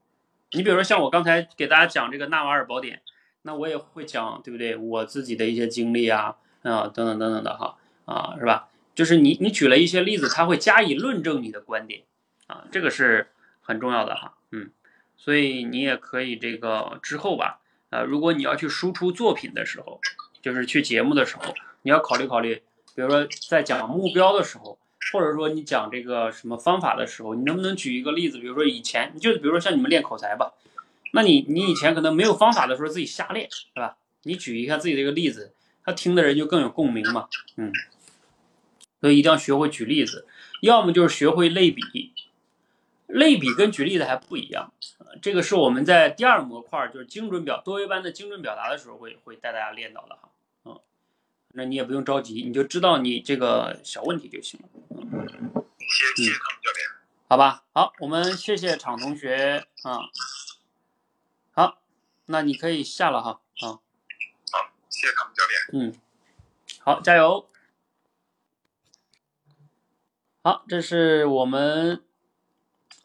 你比如说像我刚才给大家讲这个纳瓦尔宝典，那我也会讲，对不对？我自己的一些经历啊，啊，等等等等的哈，啊，是吧？就是你你举了一些例子，他会加以论证你的观点啊，这个是很重要的哈，嗯。所以你也可以这个之后吧，呃，如果你要去输出作品的时候，就是去节目的时候，你要考虑考虑，比如说在讲目标的时候，或者说你讲这个什么方法的时候，你能不能举一个例子？比如说以前，就比如说像你们练口才吧，那你你以前可能没有方法的时候自己瞎练，是吧？你举一下自己的一个例子，他听的人就更有共鸣嘛，嗯。所以一定要学会举例子，要么就是学会类比。类比跟举例子还不一样，呃这个是我们在第二模块，就是精准表多维班的精准表达的时候会会带大家练到的哈，嗯，那你也不用着急，你就知道你这个小问题就行了，谢谢谢谢汤姆教练。好吧？好，我们谢谢场同学啊，好，那你可以下了哈，啊，好，谢谢汤姆教练。嗯，好，加油。好，这是我们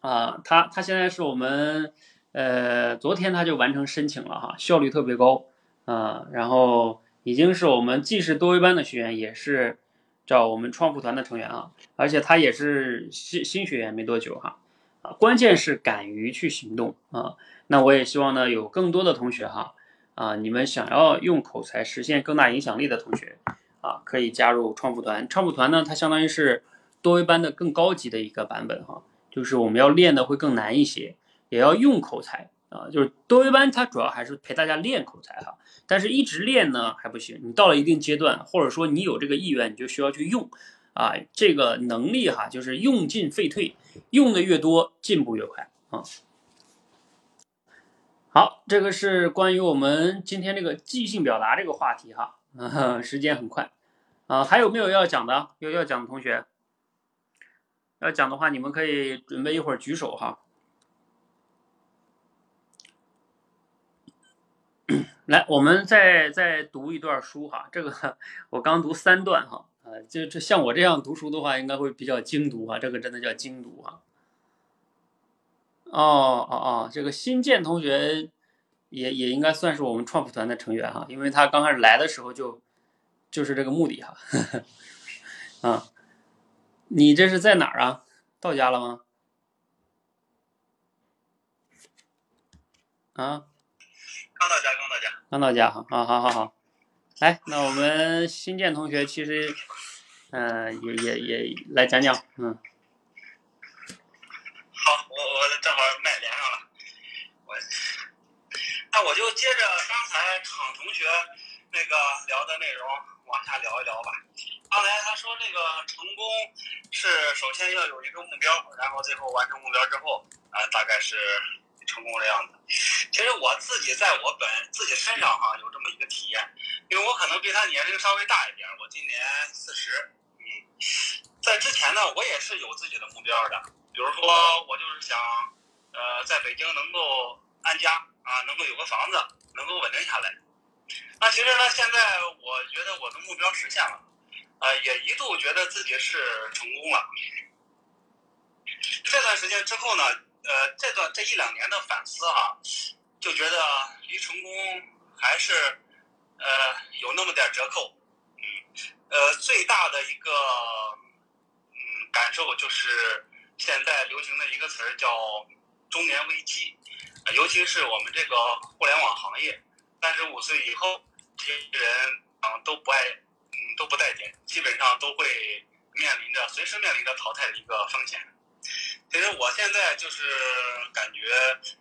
啊，他他现在是我们呃，昨天他就完成申请了哈，效率特别高啊，然后已经是我们既是多维班的学员，也是叫我们创富团的成员啊，而且他也是新新学员没多久哈啊，关键是敢于去行动啊，那我也希望呢有更多的同学哈啊，你们想要用口才实现更大影响力的同学啊，可以加入创富团。创富团呢，它相当于是多维班的更高级的一个版本哈，就是我们要练的会更难一些，也要用口才啊。就是多维班它主要还是陪大家练口才哈，但是一直练呢还不行，你到了一定阶段，或者说你有这个意愿，你就需要去用啊，这个能力哈，就是用进废退，用的越多，进步越快啊。好，这个是关于我们今天这个即兴表达这个话题哈，嗯、[laughs] 时间很快啊，还有没有要讲的？有要讲的同学，要讲的话，你们可以准备一会儿举手哈。[clears throat] 来，我们再再读一段书哈，这个 [laughs] 我刚读三段哈，呃，这这像我这样读书的话，应该会比较精读哈，这个真的叫精读哈。哦哦哦，这个新建同学也也应该算是我们创富团的成员哈，因为他刚开始来的时候就就是这个目的哈。[laughs] 啊，你这是在哪儿啊？到家了吗？啊，刚到家，刚到家。刚到家哈，啊，好好好，来，那我们新建同学其实，呃，也也也来讲讲，嗯，好，我我正好麦连上了，我那我就接着刚才厂同学那个聊的内容往下聊一聊吧。刚才他说这个成功是首先要有一个目标，然后最后完成目标之后啊、大概是成功的样子。其实我自己在我本自己身上哈有这么一个体验，因为我可能比他年龄稍微大一点，我今年四十，嗯，在之前呢，我也是有自己的目标的，比如说我就是想，呃，在北京能够安家啊，能够有个房子，能够稳定下来。那其实呢，现在我觉得我的目标实现了，呃，也一度觉得自己是成功了。这段时间之后呢，呃，这段这一两年的反思哈、就觉得离成功还是呃有那么点折扣。嗯，呃，最大的一个嗯感受就是现在流行的一个词儿叫中年危机，尤其是我们这个互联网行业，三十五岁以后，这些人啊、都不爱嗯都不待见，基本上都会面临着随时面临着淘汰的一个风险。其实我现在就是感觉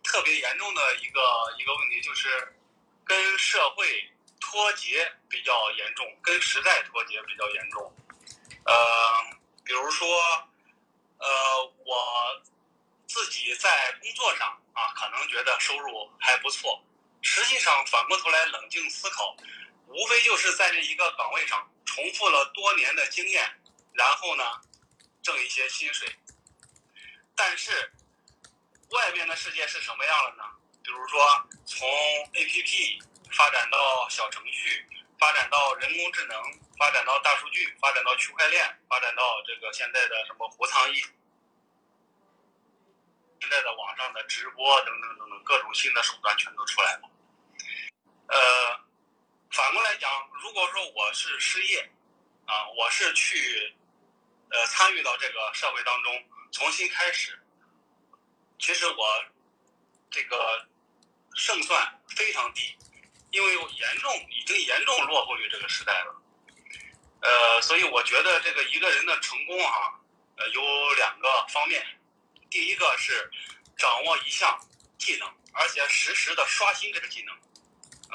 特别严重的一个一个问题，就是跟社会脱节比较严重，跟时代脱节比较严重。呃，比如说，呃，我自己在工作上啊，可能觉得收入还不错，实际上反过头来冷静思考，无非就是在这一个岗位上重复了多年的经验，然后呢，挣一些薪水。但是外面的世界是什么样了呢？比如说，从 APP 发展到小程序，发展到人工智能，发展到大数据，发展到区块链，发展到这个现在的什么无仓艺，现在的网上的直播等等等等各种新的手段全都出来了。呃，反过来讲，如果说我是失业，啊，我是去呃参与到这个社会当中。重新开始，其实我这个胜算非常低，因为我严重已经严重落后于这个时代了。呃，所以我觉得这个一个人的成功啊，呃，有两个方面，第一个是掌握一项技能，而且实时的刷新这个技能，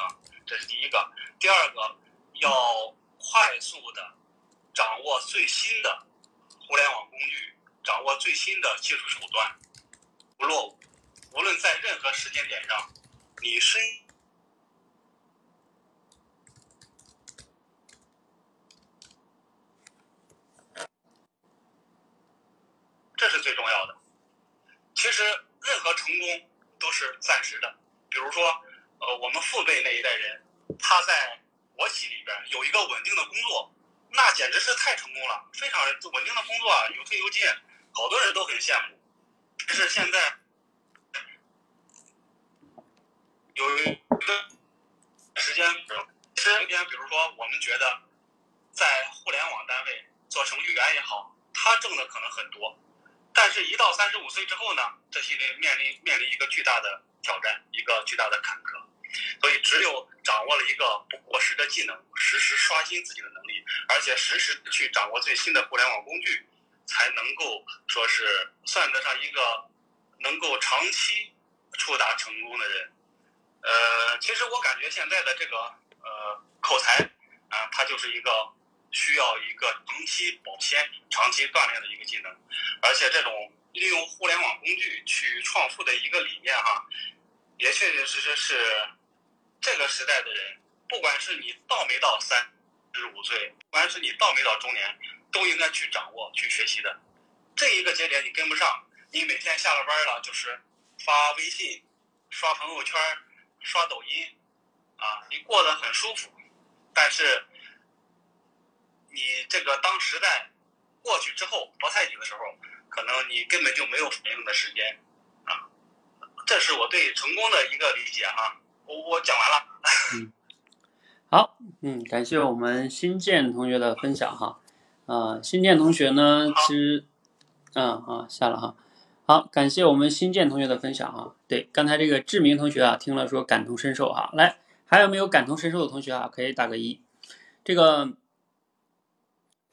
啊，这是第一个。第二个要快速的掌握最新的互联网工具。掌握最新的技术手段，不落伍。无论在任何时间点上，你身这是最重要的。其实，任何成功都是暂时的。比如说，呃，我们父辈那一代人，他在国企里边有一个稳定的工作，那简直是太成功了，非常稳定的工作啊，有退有进，好多人都很羡慕。但是现在，有一个时间，时间，比如说，我们觉得在互联网单位做程序员也好，他挣的可能很多。但是，一到三十五岁之后呢，这些人面临面临一个巨大的挑战，一个巨大的坎坷。所以，只有掌握了一个不过时的技能，实时刷新自己的能力，而且实时去掌握最新的互联网工具，才能够说是算得上一个能够长期触达成功的人。呃，其实我感觉现在的这个呃口才啊，它就是一个。需要一个长期保鲜、长期锻炼的一个技能，而且这种利用互联网工具去创富的一个理念，哈，也确确实实是这个时代的人，不管是你到没到三十五岁，不管是你到没到中年，都应该去掌握、去学习的。这一个节点你跟不上，你每天下了班了就是发微信、刷朋友圈、刷抖音，啊，你过得很舒服，但是。你这个当时代过去之后淘汰你的时候，可能你根本就没有反应的时间啊。这是我对成功的一个理解哈。我我讲完了。嗯，好，嗯，感谢我们新建同学的分享哈。啊，新建同学呢，其实，嗯啊，下了哈。好，感谢我们新建同学的分享啊。对，刚才这个志明同学啊，听了说感同身受哈。来，还有没有感同身受的同学啊？可以打个一。这个。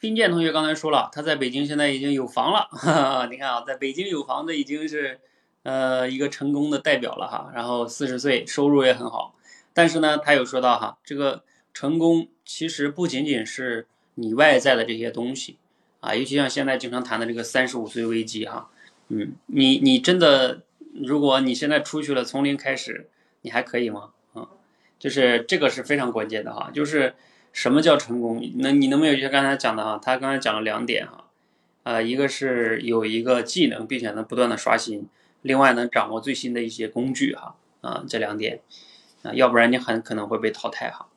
冰建同学刚才说了，他在北京现在已经有房了。哈哈，你看啊，在北京有房子已经是呃一个成功的代表了哈。然后四十岁，收入也很好。但是呢，他有说到哈，这个成功其实不仅仅是你外在的这些东西啊，尤其像现在经常谈的这个三十五岁危机哈。嗯，你你真的，如果你现在出去了，从零开始，你还可以吗？啊，就是这个是非常关键的哈，就是。什么叫成功？那你能不能就像刚才讲的哈？他刚才讲了两点哈，呃，一个是有一个技能，并且能不断的刷新；另外能掌握最新的一些工具哈，啊，这两点啊，要不然你很可能会被淘汰哈。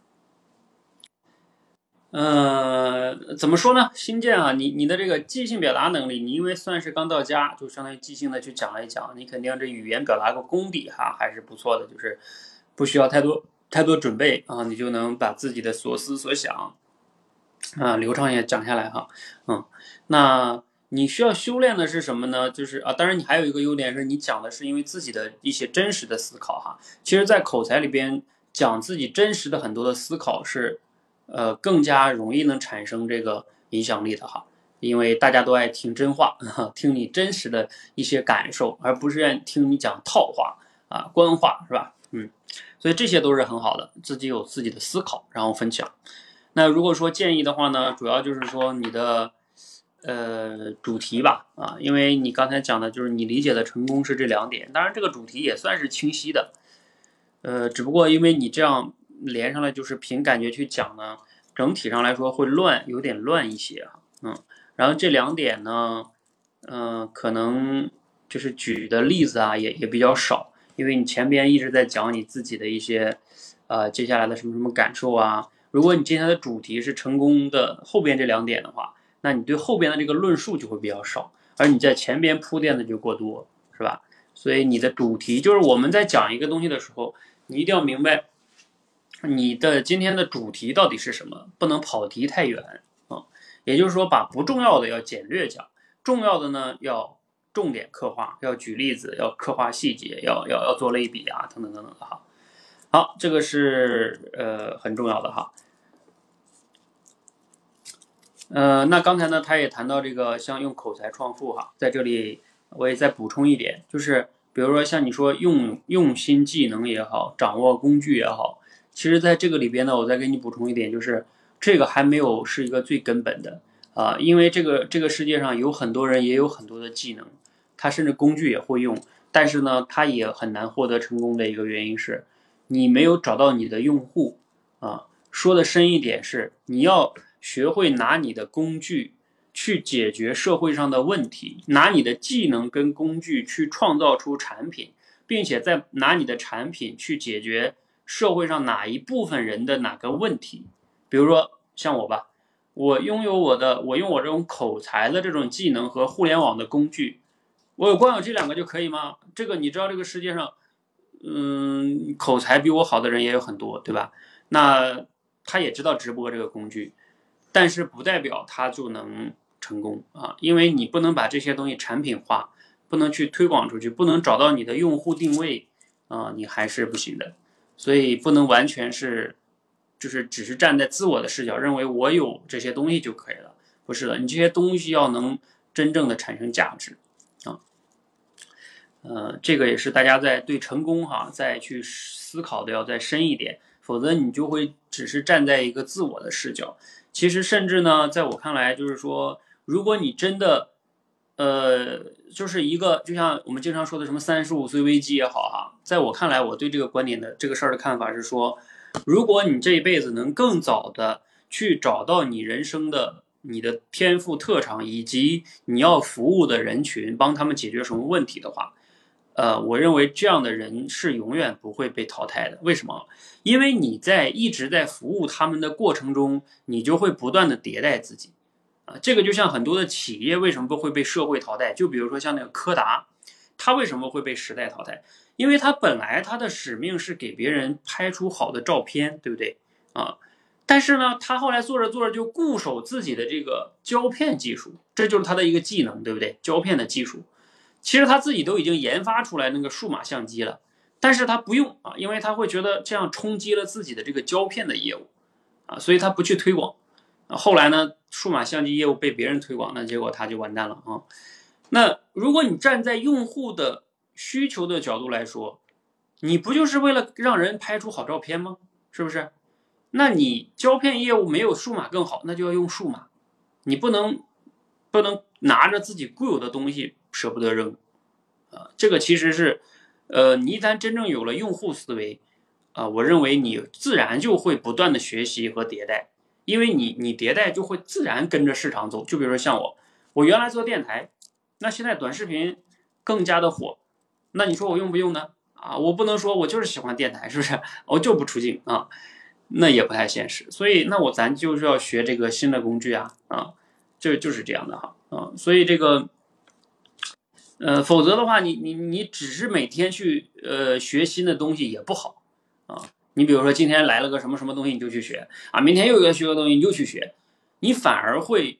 呃，怎么说呢？新建啊，你你的这个即兴表达能力，你因为算是刚到家，就相当于即兴的去讲了一讲，你肯定这语言表达个功底哈还是不错的，就是不需要太多。太多准备啊，你就能把自己的所思所想啊流畅也讲下来哈。嗯，那你需要修炼的是什么呢？就是啊，当然你还有一个优点是你讲的是因为自己的一些真实的思考哈。其实，在口才里边讲自己真实的很多的思考是呃更加容易能产生这个影响力的哈，因为大家都爱听真话，[laughs] 听你真实的一些感受，而不是愿意听你讲套话啊官话是吧？嗯。所以这些都是很好的，自己有自己的思考，然后分享。那如果说建议的话呢，主要就是说你的呃主题吧，啊，因为你刚才讲的就是你理解的成功是这两点，当然这个主题也算是清晰的，呃，只不过因为你这样连上来就是凭感觉去讲呢，整体上来说会乱，有点乱一些哈，嗯，然后这两点呢，嗯，可能就是举的例子啊也也比较少。因为你前边一直在讲你自己的一些，呃，接下来的什么什么感受啊？如果你今天的主题是成功的后边这两点的话，那你对后边的这个论述就会比较少，而你在前边铺垫的就过多，是吧？所以你的主题就是我们在讲一个东西的时候，你一定要明白你的今天的主题到底是什么，不能跑题太远啊。也就是说，把不重要的要简略讲，重要的呢要。重点刻画，要举例子，要刻画细节，要要要做类比啊，等等等等的哈。好，这个是呃很重要的哈。呃，那刚才呢，他也谈到这个像用口才创富哈，在这里我也再补充一点，就是比如说像你说用用心技能也好，掌握工具也好，其实在这个里边呢，我再给你补充一点，就是这个还没有是一个最根本的啊，因为这个这个世界上有很多人也有很多的技能。他甚至工具也会用，但是呢，他也很难获得成功的一个原因是，你没有找到你的用户啊。说的深一点是，你要学会拿你的工具去解决社会上的问题，拿你的技能跟工具去创造出产品，并且再拿你的产品去解决社会上哪一部分人的哪个问题。比如说像我吧，我拥有我的，我用我这种口才的这种技能和互联网的工具，我有光有这两个就可以吗？这个你知道，这个世界上，嗯，口才比我好的人也有很多，对吧？那。他也知道直播这个工具，但是不代表它就能成功啊，因为你不能把这些东西产品化，不能去推广出去，不能找到你的用户定位啊，你还是不行的。所以不能完全是，就是只是站在自我的视角，认为我有这些东西就可以了，不是的，你这些东西要能真正的产生价值啊。呃，这个也是大家在对成功哈再去思考的要再深一点。否则你就会只是站在一个自我的视角。其实甚至呢，在我看来，就是说，如果你真的，呃，就是一个，就像我们经常说的什么三十五岁危机也好哈，在我看来，我对这个观点的这个事儿的看法是说，如果你这一辈子能更早的去找到你人生的你的天赋特长以及你要服务的人群，帮他们解决什么问题的话。呃，我认为这样的人是永远不会被淘汰的。为什么？因为你在一直在服务他们的过程中，你就会不断的迭代自己。啊，这个就像很多的企业为什么不会被社会淘汰？就比如说像那个柯达，它为什么会被时代淘汰？因为它本来它的使命是给别人拍出好的照片，对不对？啊，但是呢，他后来做着做着就固守自己的这个胶片技术，这就是他的一个技能，对不对？胶片的技术。其实他自己都已经研发出来那个数码相机了，但是他不用啊，因为他会觉得这样冲击了自己的这个胶片的业务，啊，所以他不去推广。后来呢，数码相机业务被别人推广，那结果他就完蛋了啊。那如果你站在用户的需求的角度来说，你不就是为了让人拍出好照片吗？是不是？那你胶片业务没有数码更好，那就要用数码，你不能不能拿着自己固有的东西。舍不得扔，啊，这个其实是，呃，你一旦真正有了用户思维，啊，我认为你自然就会不断的学习和迭代，因为你你迭代就会自然跟着市场走。就比如说像我，我原来做电台，那现在短视频更加的火，那你说我用不用呢？啊，我不能说我就是喜欢电台，是不是？我就不出镜啊，那也不太现实。所以那我咱就是要学这个新的工具啊，啊，就就是这样的哈，啊，所以这个。呃，否则的话，你你你只是每天去呃学新的东西也不好啊。你比如说今天来了个什么什么东西，你就去学啊，明天又一个学个东西，你就去学，你反而会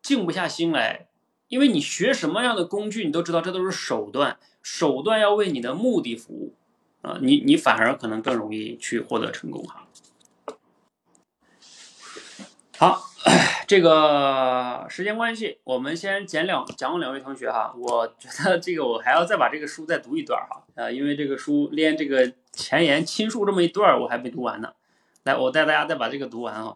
静不下心来，因为你学什么样的工具，你都知道这都是手段，手段要为你的目的服务啊，你你反而可能更容易去获得成功哈。好。[clears throat] 这个时间关系，我们先讲两讲两位同学哈。我觉得这个我还要再把这个书再读一段哈，啊，因为这个书连这个前言亲述这么一段我还没读完呢。来，我带大家再把这个读完啊。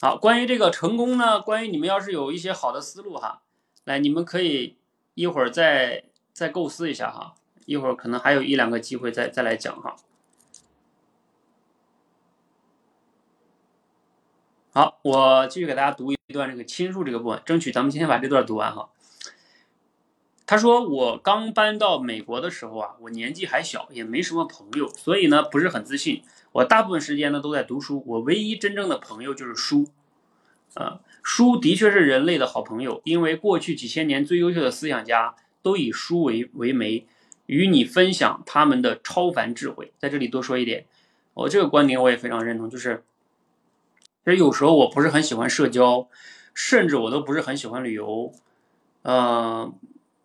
好，关于这个成功呢，关于你们要是有一些好的思路哈，来，你们可以一会儿再再构思一下哈，一会儿可能还有一两个机会再再来讲哈。好，我继续给大家读一段这个亲述这个部分，争取咱们今天把这段读完哈。他说：“我刚搬到美国的时候啊，我年纪还小，也没什么朋友，所以呢不是很自信。我大部分时间呢都在读书，我唯一真正的朋友就是书。啊，书的确是人类的好朋友，因为过去几千年最优秀的思想家都以书为为媒，与你分享他们的超凡智慧。在这里多说一点，我这个观点我也非常认同，就是。”其实有时候我不是很喜欢社交，甚至我都不是很喜欢旅游，嗯，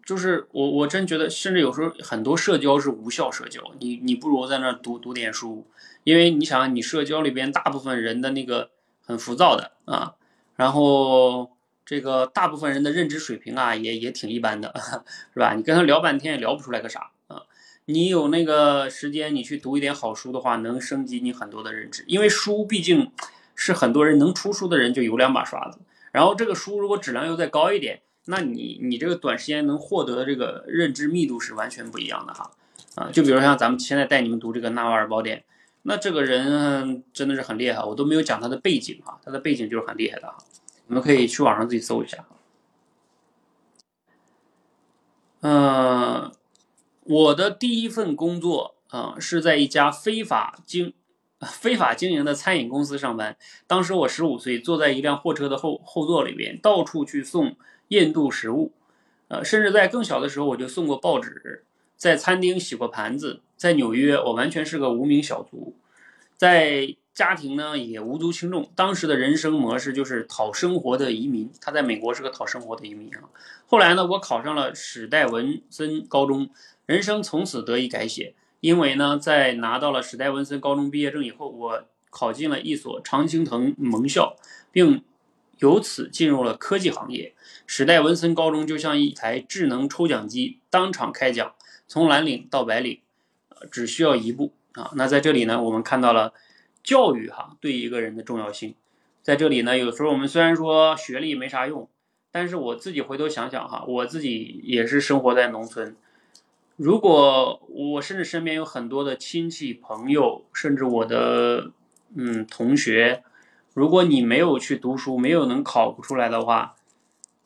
就是我我真觉得，甚至有时候很多社交是无效社交。你你不如在那读读点书，因为你想，你社交里边大部分人的那个很浮躁的啊，然后这个大部分人的认知水平啊也也挺一般的，[laughs] 是吧？你跟他聊半天也聊不出来个啥啊。你有那个时间，你去读一点好书的话，能升级你很多的认知，因为书毕竟。是很多人能出书的人就有两把刷子，然后这个书如果质量又再高一点，那你你这个短时间能获得的这个认知密度是完全不一样的哈。啊，就比如像咱们现在带你们读这个《纳瓦尔宝典》，那这个人真的是很厉害，我都没有讲他的背景哈，他的背景就是很厉害的哈。你们可以去网上自己搜一下。嗯，我的第一份工作啊是在一家非法经 [laughs] 非法经营的餐饮公司上班。当时我十五岁，坐在一辆货车的后后座里边，到处去送印度食物。呃，甚至在更小的时候，我就送过报纸。在餐厅洗过盘子，在纽约我完全是个无名小卒，在家庭呢也无足轻重。当时的人生模式就是讨生活的移民，他在美国是个讨生活的移民啊。后来呢，我考上了史代文森高中，人生从此得以改写。因为呢，在拿到了史代文森高中毕业证以后，我考进了一所常青藤盟校，并由此进入了科技行业。史代文森高中就像一台智能抽奖机，当场开奖。从蓝领到白领，呃，只需要一步啊。那在这里呢，我们看到了教育哈对一个人的重要性。在这里呢，有时候我们虽然说学历没啥用，但是我自己回头想想哈，我自己也是生活在农村。如果我甚至身边有很多的亲戚朋友，甚至我的嗯同学，如果你没有去读书，没有能考出来的话。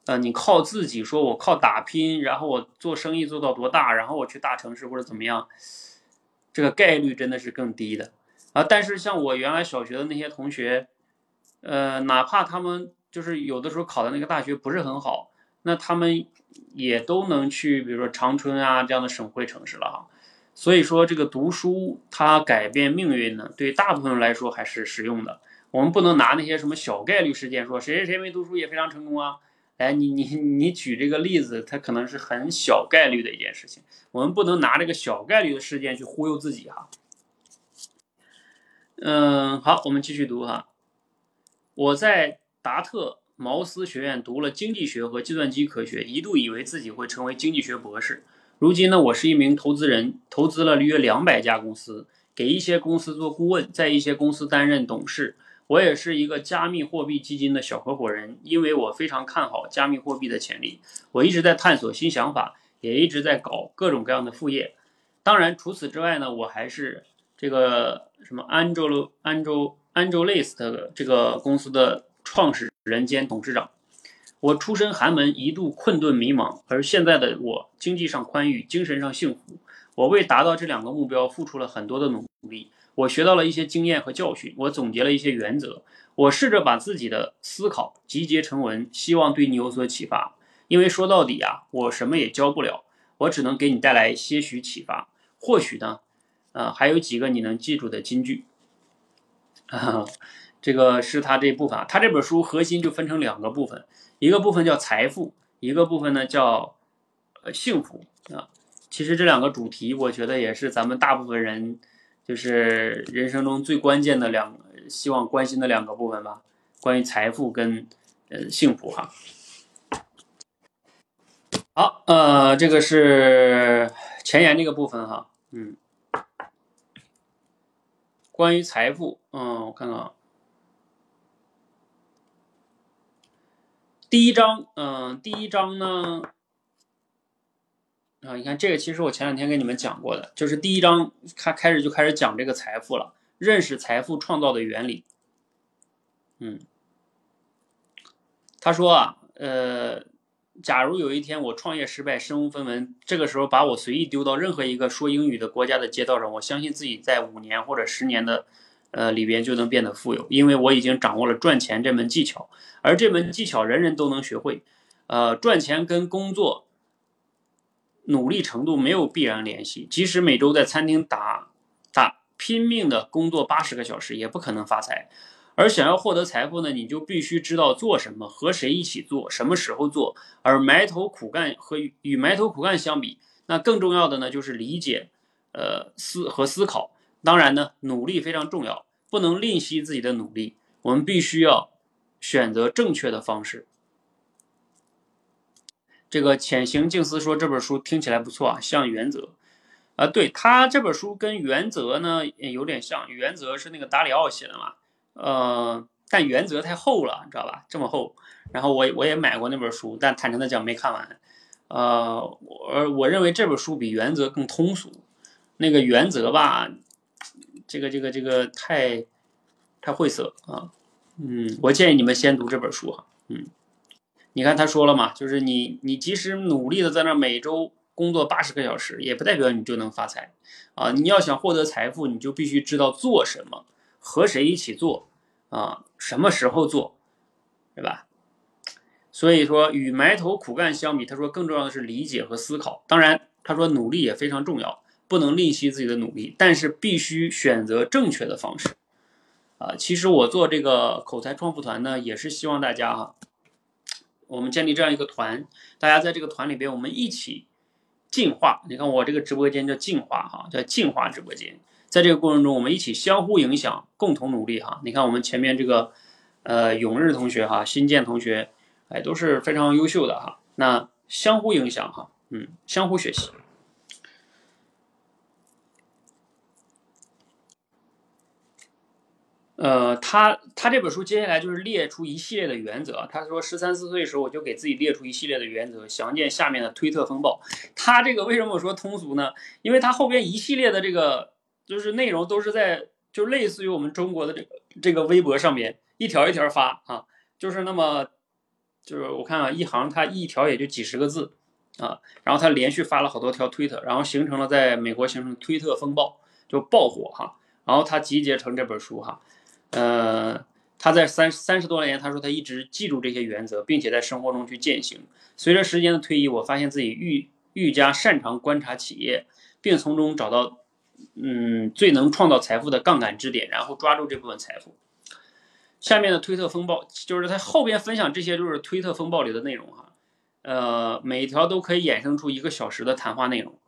呃，你靠自己说，我靠打拼，然后我做生意做到多大，然后我去大城市或者怎么样，这个概率真的是更低的啊。但是像我原来小学的那些同学，呃，哪怕他们就是有的时候考的那个大学不是很好，那他们也都能去，比如说长春啊这样的省会城市了哈。所以说，这个读书它改变命运呢，对大部分人来说还是实用的。我们不能拿那些什么小概率事件说谁谁谁没读书也非常成功啊。哎，你你你举这个例子，它可能是很小概率的一件事情，我们不能拿这个小概率的事件去忽悠自己哈。嗯，好，我们继续读哈。我在达特茅斯学院读了经济学和计算机科学，一度以为自己会成为经济学博士。如今呢，我是一名投资人，投资了约两百家公司，给一些公司做顾问，在一些公司担任董事。我也是一个加密货币基金的小合伙人，因为我非常看好加密货币的潜力。我一直在探索新想法，也一直在搞各种各样的副业。当然，除此之外呢，我还是这个什么 Angel Angel Angelist 这个公司的创始人兼董事长。我出身寒门，一度困顿迷茫，而现在的我经济上宽裕，精神上幸福。我为达到这两个目标付出了很多的努力。我学到了一些经验和教训，我总结了一些原则，我试着把自己的思考集结成文，希望对你有所启发。因为说到底啊，我什么也教不了，我只能给你带来些许启发。或许呢，呃，还有几个你能记住的金句。[laughs] 这个是他这部分啊，他这本书核心就分成两个部分，一个部分叫财富，一个部分呢叫呃幸福啊。其实这两个主题，我觉得也是咱们大部分人。就是人生中最关键的两，希望关心的两个部分吧，关于财富跟呃幸福哈。好，呃，这个是前言这个部分哈，嗯，关于财富，嗯，我看看啊，第一章，嗯，第一章呢。啊，你看这个，其实我前两天跟你们讲过的，就是第一章，他开始就开始讲这个财富了，认识财富创造的原理。嗯，他说啊，呃，假如有一天我创业失败，身无分文，这个时候把我随意丢到任何一个说英语的国家的街道上，我相信自己在五年或者十年的呃里边就能变得富有，因为我已经掌握了赚钱这门技巧，而这门技巧人人都能学会。呃，赚钱跟工作。努力程度没有必然联系，即使每周在餐厅打打拼命的工作八十个小时，也不可能发财。而想要获得财富呢，你就必须知道做什么，和谁一起做，什么时候做。而埋头苦干和与埋头苦干相比，那更重要的呢，就是理解，呃思和思考。当然呢，努力非常重要，不能吝惜自己的努力。我们必须要选择正确的方式。这个潜行静思说这本书听起来不错啊，像原则，啊，对他这本书跟原则呢有点像，原则是那个达里奥写的嘛，呃，但原则太厚了，你知道吧？这么厚。然后我我也买过那本书，但坦诚的讲没看完。呃，我我认为这本书比原则更通俗。那个原则吧，这个这个这个太太晦涩啊。嗯，我建议你们先读这本书哈。嗯，你看他说了嘛，就是你你即使努力的在那每周工作八十个小时，也不代表你就能发财啊。你要想获得财富，你就必须知道做什么，和谁一起做啊，什么时候做，对吧？所以说，与埋头苦干相比，他说更重要的是理解和思考。当然，他说努力也非常重要，不能吝惜自己的努力，但是必须选择正确的方式。啊，其实我做这个口才创富团呢，也是希望大家哈，我们建立这样一个团，大家在这个团里边，我们一起进化。你看我这个直播间叫进化哈，叫进化直播间。在这个过程中，我们一起相互影响，共同努力哈。你看我们前面这个呃永日同学哈，新建同学。哎，都是非常优秀的哈。那相互影响哈，嗯，相互学习。呃，他他这本书接下来就是列出一系列的原则。他说十三四岁时候我就给自己列出一系列的原则，详见下面的推特风暴。他这个为什么我说通俗呢？因为他后边一系列的这个就是内容都是在就类似于我们中国的这个这个微博上面一条一条发啊，就是那么。就是我看啊，一行他一条也就几十个字啊，然后他连续发了好多条推特，然后形成了在美国形成推特风暴，就爆火哈。然后他集结成这本书哈，呃，他在三三十多年，他说他一直记住这些原则，并且在生活中去践行。随着时间的推移，我发现自己愈愈加擅长观察企业，并从中找到嗯最能创造财富的杠杆支点，然后抓住这部分财富。下面的推特风暴就是他后边分享这些，就是推特风暴里的内容哈，呃，每一条都可以衍生出一个小时的谈话内容。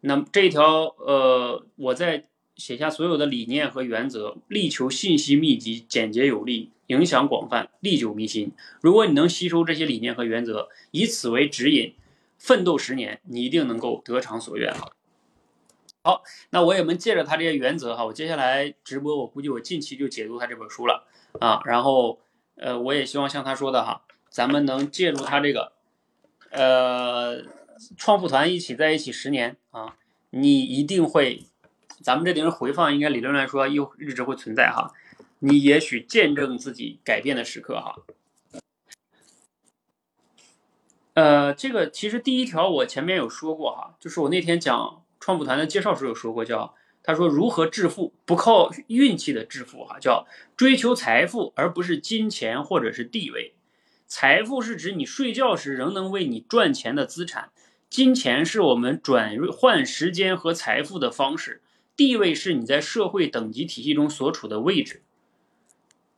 那这一条，呃，我在写下所有的理念和原则，力求信息密集、简洁有力、影响广泛、历久弥新。如果你能吸收这些理念和原则，以此为指引，奋斗十年，你一定能够得偿所愿。好，那我也们借着他这些原则哈，我接下来直播，我估计我近期就解读他这本书了。啊，然后，呃，我也希望像他说的哈，咱们能借助他这个，呃，创富团一起在一起十年啊，你一定会，咱们这顶回放应该理论来说又一直会存在哈，你也许见证自己改变的时刻哈。呃，这个其实第一条我前面有说过哈，就是我那天讲创富团的介绍时候有说过叫。他说：“如何致富？不靠运气的致富，哈，叫追求财富，而不是金钱或者是地位。财富是指你睡觉时仍能为你赚钱的资产，金钱是我们转换时间和财富的方式，地位是你在社会等级体系中所处的位置。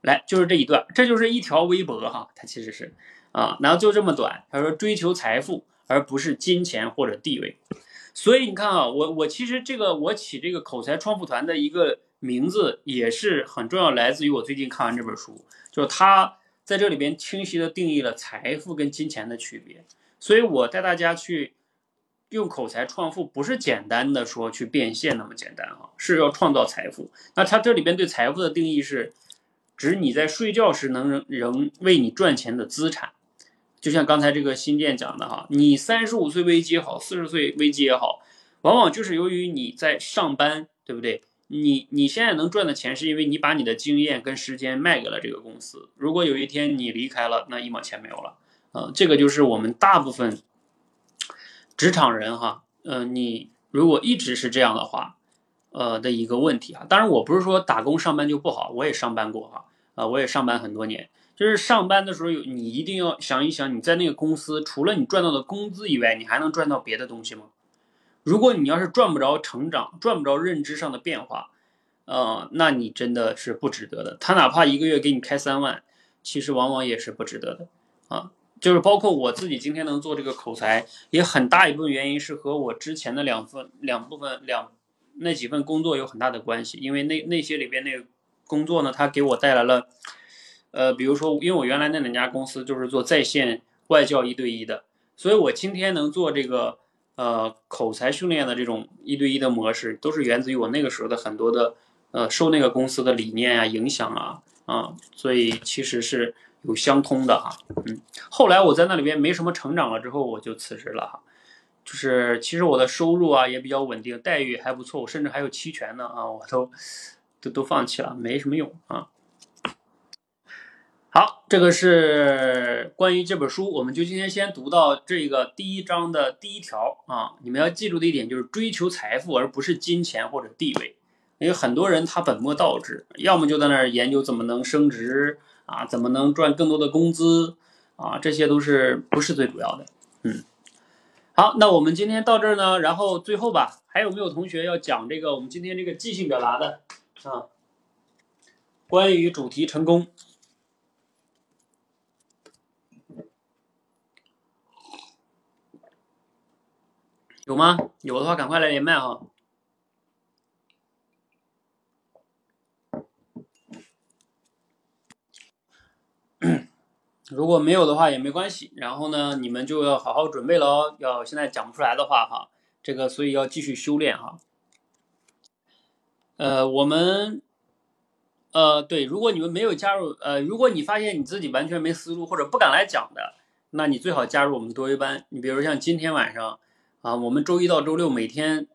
来，就是这一段，这就是一条微博，哈，它其实是啊，然后就这么短。他说：追求财富，而不是金钱或者地位。”所以你看啊，我我其实这个我起这个口才创富团的一个名字也是很重要，来自于我最近看完这本书，就是他在这里边清晰的定义了财富跟金钱的区别。所以我带大家去用口才创富，不是简单的说去变现那么简单啊，是要创造财富。那他这里边对财富的定义是，指你在睡觉时能仍仍为你赚钱的资产。就像刚才这个新店讲的哈，你三十五岁危机也好，四十岁危机也好，往往就是由于你在上班，对不对？你你现在能赚的钱，是因为你把你的经验跟时间卖给了这个公司。如果有一天你离开了，那一毛钱没有了。呃，这个就是我们大部分职场人哈，呃，你如果一直是这样的话，呃的一个问题啊。当然，我不是说打工上班就不好，我也上班过哈，啊，我也上班很多年。就是上班的时候你一定要想一想，你在那个公司除了你赚到的工资以外，你还能赚到别的东西吗？如果你要是赚不着成长，赚不着认知上的变化，呃，那你真的是不值得的。他哪怕一个月给你开三万，其实往往也是不值得的啊。就是包括我自己今天能做这个口才，也很大一部分原因是和我之前的两份两部分两那几份工作有很大的关系，因为那那些里边那个工作呢，它给我带来了。呃，比如说，因为我原来那两家公司就是做在线外教一对一的，所以我今天能做这个呃口才训练的这种一对一的模式，都是源自于我那个时候的很多的呃受那个公司的理念啊影响啊啊，所以其实是有相通的哈。嗯，后来我在那里边没什么成长了之后，我就辞职了哈。就是其实我的收入啊也比较稳定，待遇还不错，我甚至还有期权呢啊，我都都都放弃了，没什么用啊。好，这个是关于这本书，我们就今天先读到这个第一章的第一条啊。你们要记住的一点就是追求财富，而不是金钱或者地位。因为很多人他本末倒置，要么就在那儿研究怎么能升职啊，怎么能赚更多的工资啊，这些都是不是最主要的。嗯，好，那我们今天到这儿呢，然后最后吧，还有没有同学要讲这个我们今天这个即兴表达的啊？关于主题成功。有吗？有的话赶快来连麦哈。如果没有的话也没关系，然后呢，你们就要好好准备了哦。要现在讲不出来的话哈，这个所以要继续修炼哈。呃，我们，呃，对，如果你们没有加入，呃，如果你发现你自己完全没思路或者不敢来讲的，那你最好加入我们多维班。你比如像今天晚上。啊，我们周一到周六每天，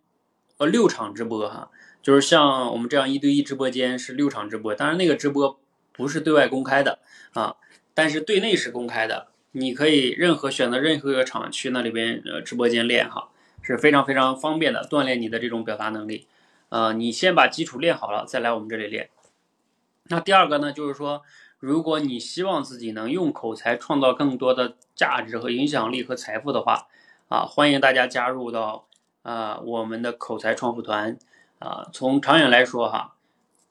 呃，六场直播哈，就是像我们这样一对一直播间是六场直播，当然那个直播不是对外公开的啊，但是对内是公开的，你可以任何选择任何一个场去那里边呃直播间练哈，是非常非常方便的，锻炼你的这种表达能力。呃，你先把基础练好了，再来我们这里练。那第二个呢，就是说，如果你希望自己能用口才创造更多的价值和影响力和财富的话。啊，欢迎大家加入到啊我们的口才创富团啊。从长远来说哈，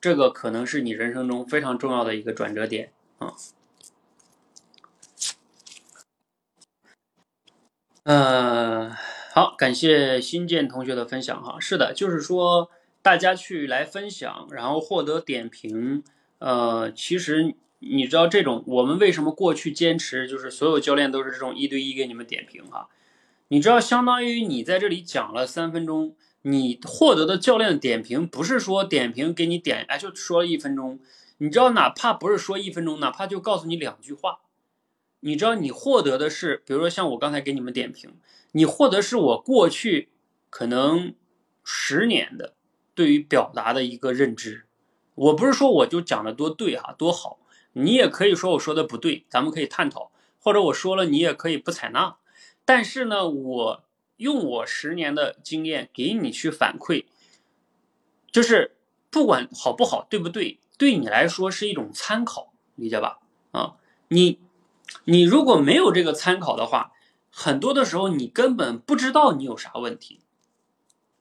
这个可能是你人生中非常重要的一个转折点啊。好，感谢新建同学的分享哈。是的，就是说大家去来分享，然后获得点评。呃，其实你知道这种我们为什么过去坚持，就是所有教练都是这种一对一给你们点评哈。你知道，相当于你在这里讲了三分钟，你获得的教练点评不是说点评给你点，哎，就说了一分钟。你知道，哪怕不是说一分钟，哪怕就告诉你两句话，你知道你获得的是，比如说像我刚才给你们点评，你获得是我过去可能十年的对于表达的一个认知。我不是说我就讲的多对哈，多好，你也可以说我说的不对，咱们可以探讨，或者我说了你也可以不采纳。但是呢，我用我十年的经验给你去反馈，就是不管好不好，对不对，对你来说是一种参考，理解吧？啊，你你如果没有这个参考的话，很多的时候你根本不知道你有啥问题，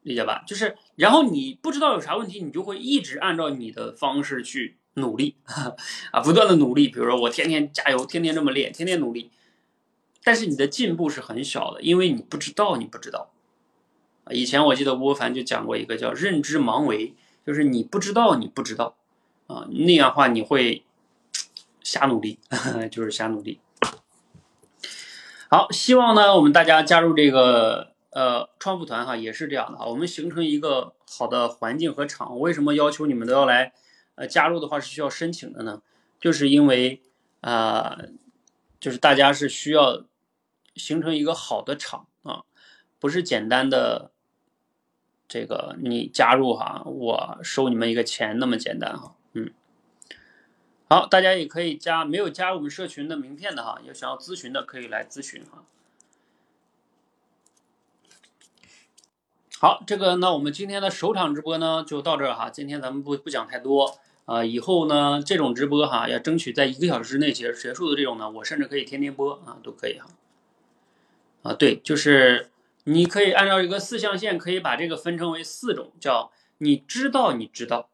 理解吧？就是然后你不知道有啥问题，你就会一直按照你的方式去努力 [laughs] 啊，不断的努力，比如说我天天加油，天天这么练，天天努力。但是你的进步是很小的，因为你不知道，你不知道。啊，以前我记得吴凡就讲过一个叫认知盲维，就是你不知道，你不知道，啊，那样话你会瞎努力，[laughs] 就是瞎努力。好，希望呢我们大家加入这个呃创富团哈，也是这样的哈，我们形成一个好的环境和场。为什么要求你们都要来？呃，加入的话是需要申请的呢，就是因为啊，就是大家是需要。形成一个好的场啊，不是简单的这个你加入哈，我收你们一个钱那么简单哈，好，大家也可以加没有加我们社群的名片的哈，有想要咨询的可以来咨询哈。好，这个那我们今天的首场直播呢就到这儿哈，今天咱们不不讲太多啊，以后呢这种直播哈要争取在一个小时之内结结束的这种呢，我甚至可以天天播啊，都可以哈。啊，对，就是你可以按照一个四象限，可以把这个分成为四种，叫你知道你知道，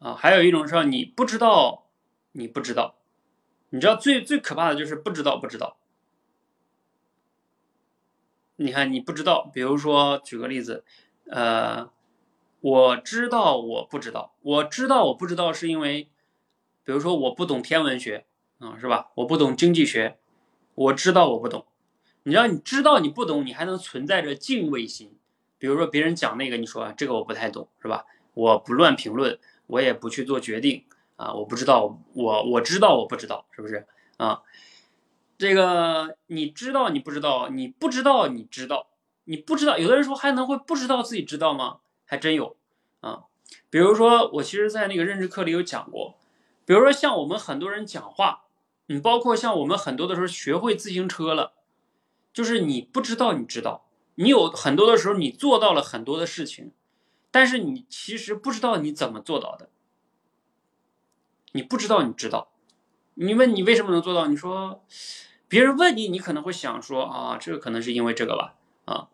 啊，还有一种是你不知道你不知道，你知道最最可怕的就是不知道不知道。你看你不知道，比如说举个例子，呃，我知道我不知道，我知道我不知道是因为，比如说我不懂天文学，啊，是吧？我不懂经济学，我知道我不懂。你要你知道你不懂，你还能存在着敬畏心。比如说别人讲那个，你说这个我不太懂，是吧？我不乱评论，我也不去做决定啊，我不知道，我我知道我不知道，是不是啊？这个你知道你不知道，你不知道你知道，你不知道，有的人说还能会不知道自己知道吗？还真有啊。比如说我其实在那个认知课里有讲过，比如说像我们很多人讲话，你包括像我们很多的时候学会自行车了，就是你不知道你知道，你有很多的时候你做到了很多的事情。但是你其实不知道你怎么做到的，你不知道你知道，你问你为什么能做到？你说别人问你，你可能会想说啊，这个可能是因为这个吧，啊，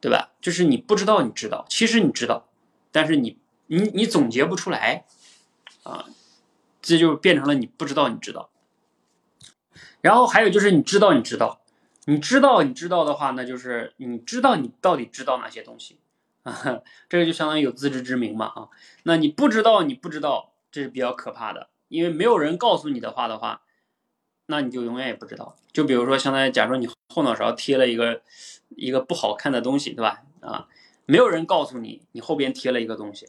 对吧？就是你不知道你知道，其实你知道，但是你你你总结不出来，啊，这就变成了你不知道你知道。然后还有就是你知道你知道，你知道你知道的话，那就是你知道你到底知道哪些东西。啊，[laughs] 这个就相当于有自知之明嘛啊，那你不知道，你不知道，这是比较可怕的，因为没有人告诉你的话的话，那你就永远也不知道。就比如说，相当于假如你后脑勺贴了一个一个不好看的东西，对吧？啊，没有人告诉你，你后边贴了一个东西，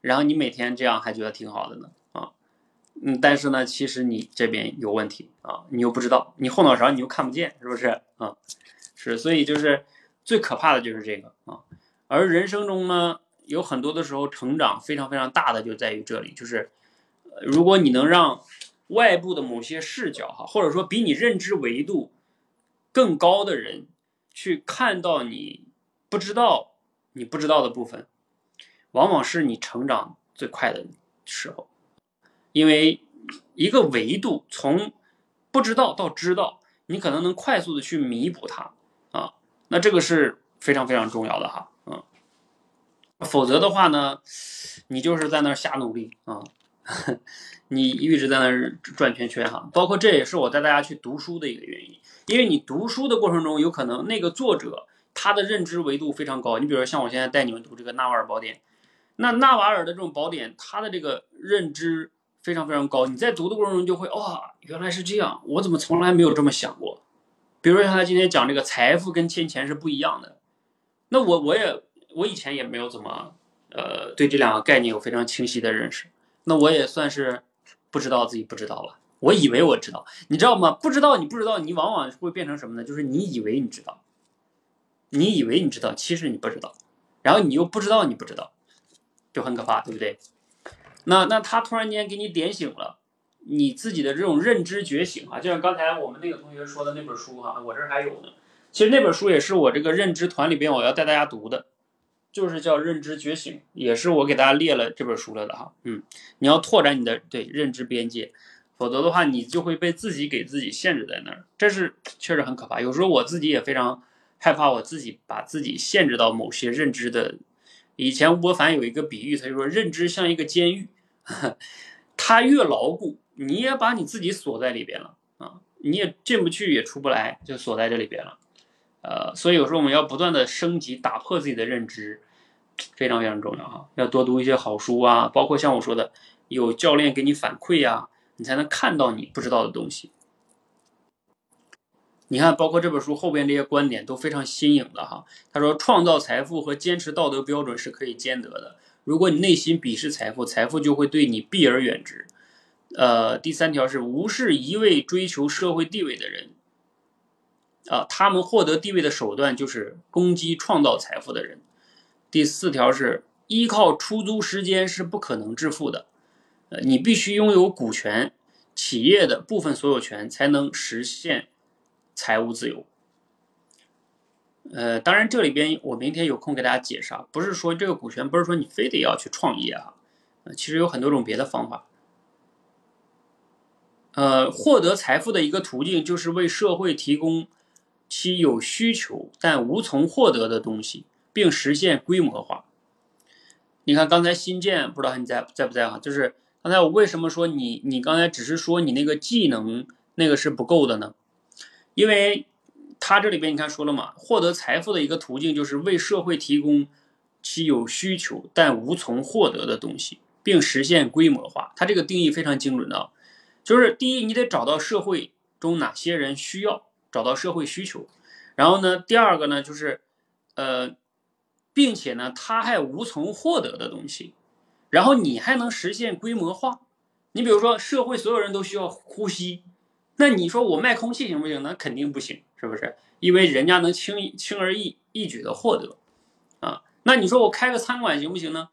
然后你每天这样还觉得挺好的呢啊，嗯，但是呢，其实你这边有问题啊，你又不知道，你后脑勺你又看不见，是不是啊？是，所以就是最可怕的就是这个啊。而人生中呢，有很多的时候成长非常非常大的就在于这里，就是，如果你能让外部的某些视角哈，或者说比你认知维度更高的人去看到你不知道你不知道的部分，往往是你成长最快的时候，因为一个维度从不知道到知道，你可能能快速的去弥补它啊，那这个是非常非常重要的哈。否则的话呢，你就是在那儿瞎努力啊，[laughs] 你一直在那儿转圈圈哈。包括这也是我带大家去读书的一个原因，因为你读书的过程中，有可能那个作者他的认知维度非常高。你比如说像我现在带你们读这个《纳瓦尔宝典》，那纳瓦尔的这种宝典，他的这个认知非常非常高。你在读的过程中就会哇，原来是这样，我怎么从来没有这么想过？比如说像他今天讲这个财富跟金钱是不一样的，那我我也。我以前也没有怎么，呃，对这两个概念有非常清晰的认识。那我也算是不知道自己不知道了。我以为我知道，你知道吗？不知道你不知道，你往往会变成什么呢？就是你以为你知道，你以为你知道，其实你不知道，然后你又不知道你不知道，就很可怕，对不对？那那他突然间给你点醒了你自己的这种认知觉醒啊，就像刚才我们那个同学说的那本书哈，我这儿还有呢。其实那本书也是我这个认知团里边我要带大家读的。就是叫认知觉醒，也是我给大家列了这本书了的哈，嗯，你要拓展你的对认知边界，否则的话你就会被自己给自己限制在那儿，这是确实很可怕。有时候我自己也非常害怕，我自己把自己限制到某些认知的。以前吴伯凡有一个比喻，他就说认知像一个监狱，[laughs] 它越牢固，你也把你自己锁在里边了啊，你也进不去也出不来，就锁在这里边了。呃，所以有时候我们要不断的升级，打破自己的认知，非常非常重要哈。要多读一些好书啊，包括像我说的，有教练给你反馈呀，你才能看到你不知道的东西。你看，包括这本书后边这些观点都非常新颖的哈。他说，创造财富和坚持道德标准是可以兼得的。如果你内心鄙视财富，财富就会对你避而远之。呃，第三条是无视一味追求社会地位的人。啊，他们获得地位的手段就是攻击创造财富的人。第四条是依靠出租时间是不可能致富的，呃，你必须拥有股权企业的部分所有权才能实现财务自由。呃，当然这里边我明天有空给大家解释，啊，不是说这个股权不是说你非得要去创业啊，呃，其实有很多种别的方法。呃，获得财富的一个途径就是为社会提供。其有需求但无从获得的东西，并实现规模化。你看刚才新建，不知道你在在不在啊？就是刚才我为什么说你你刚才只是说你那个技能那个是不够的呢？因为他这里边你看说了嘛，获得财富的一个途径就是为社会提供其有需求但无从获得的东西，并实现规模化。他这个定义非常精准的，就是第一，你得找到社会中哪些人需要。找到社会需求，然后呢，第二个呢，就是，呃，并且呢，他还无从获得的东西，然后你还能实现规模化，你比如说，社会所有人都需要呼吸，那你说我卖空气行不行？那肯定不行，是不是？因为人家能轻轻而易易举的获得啊。那你说我开个餐馆行不行呢？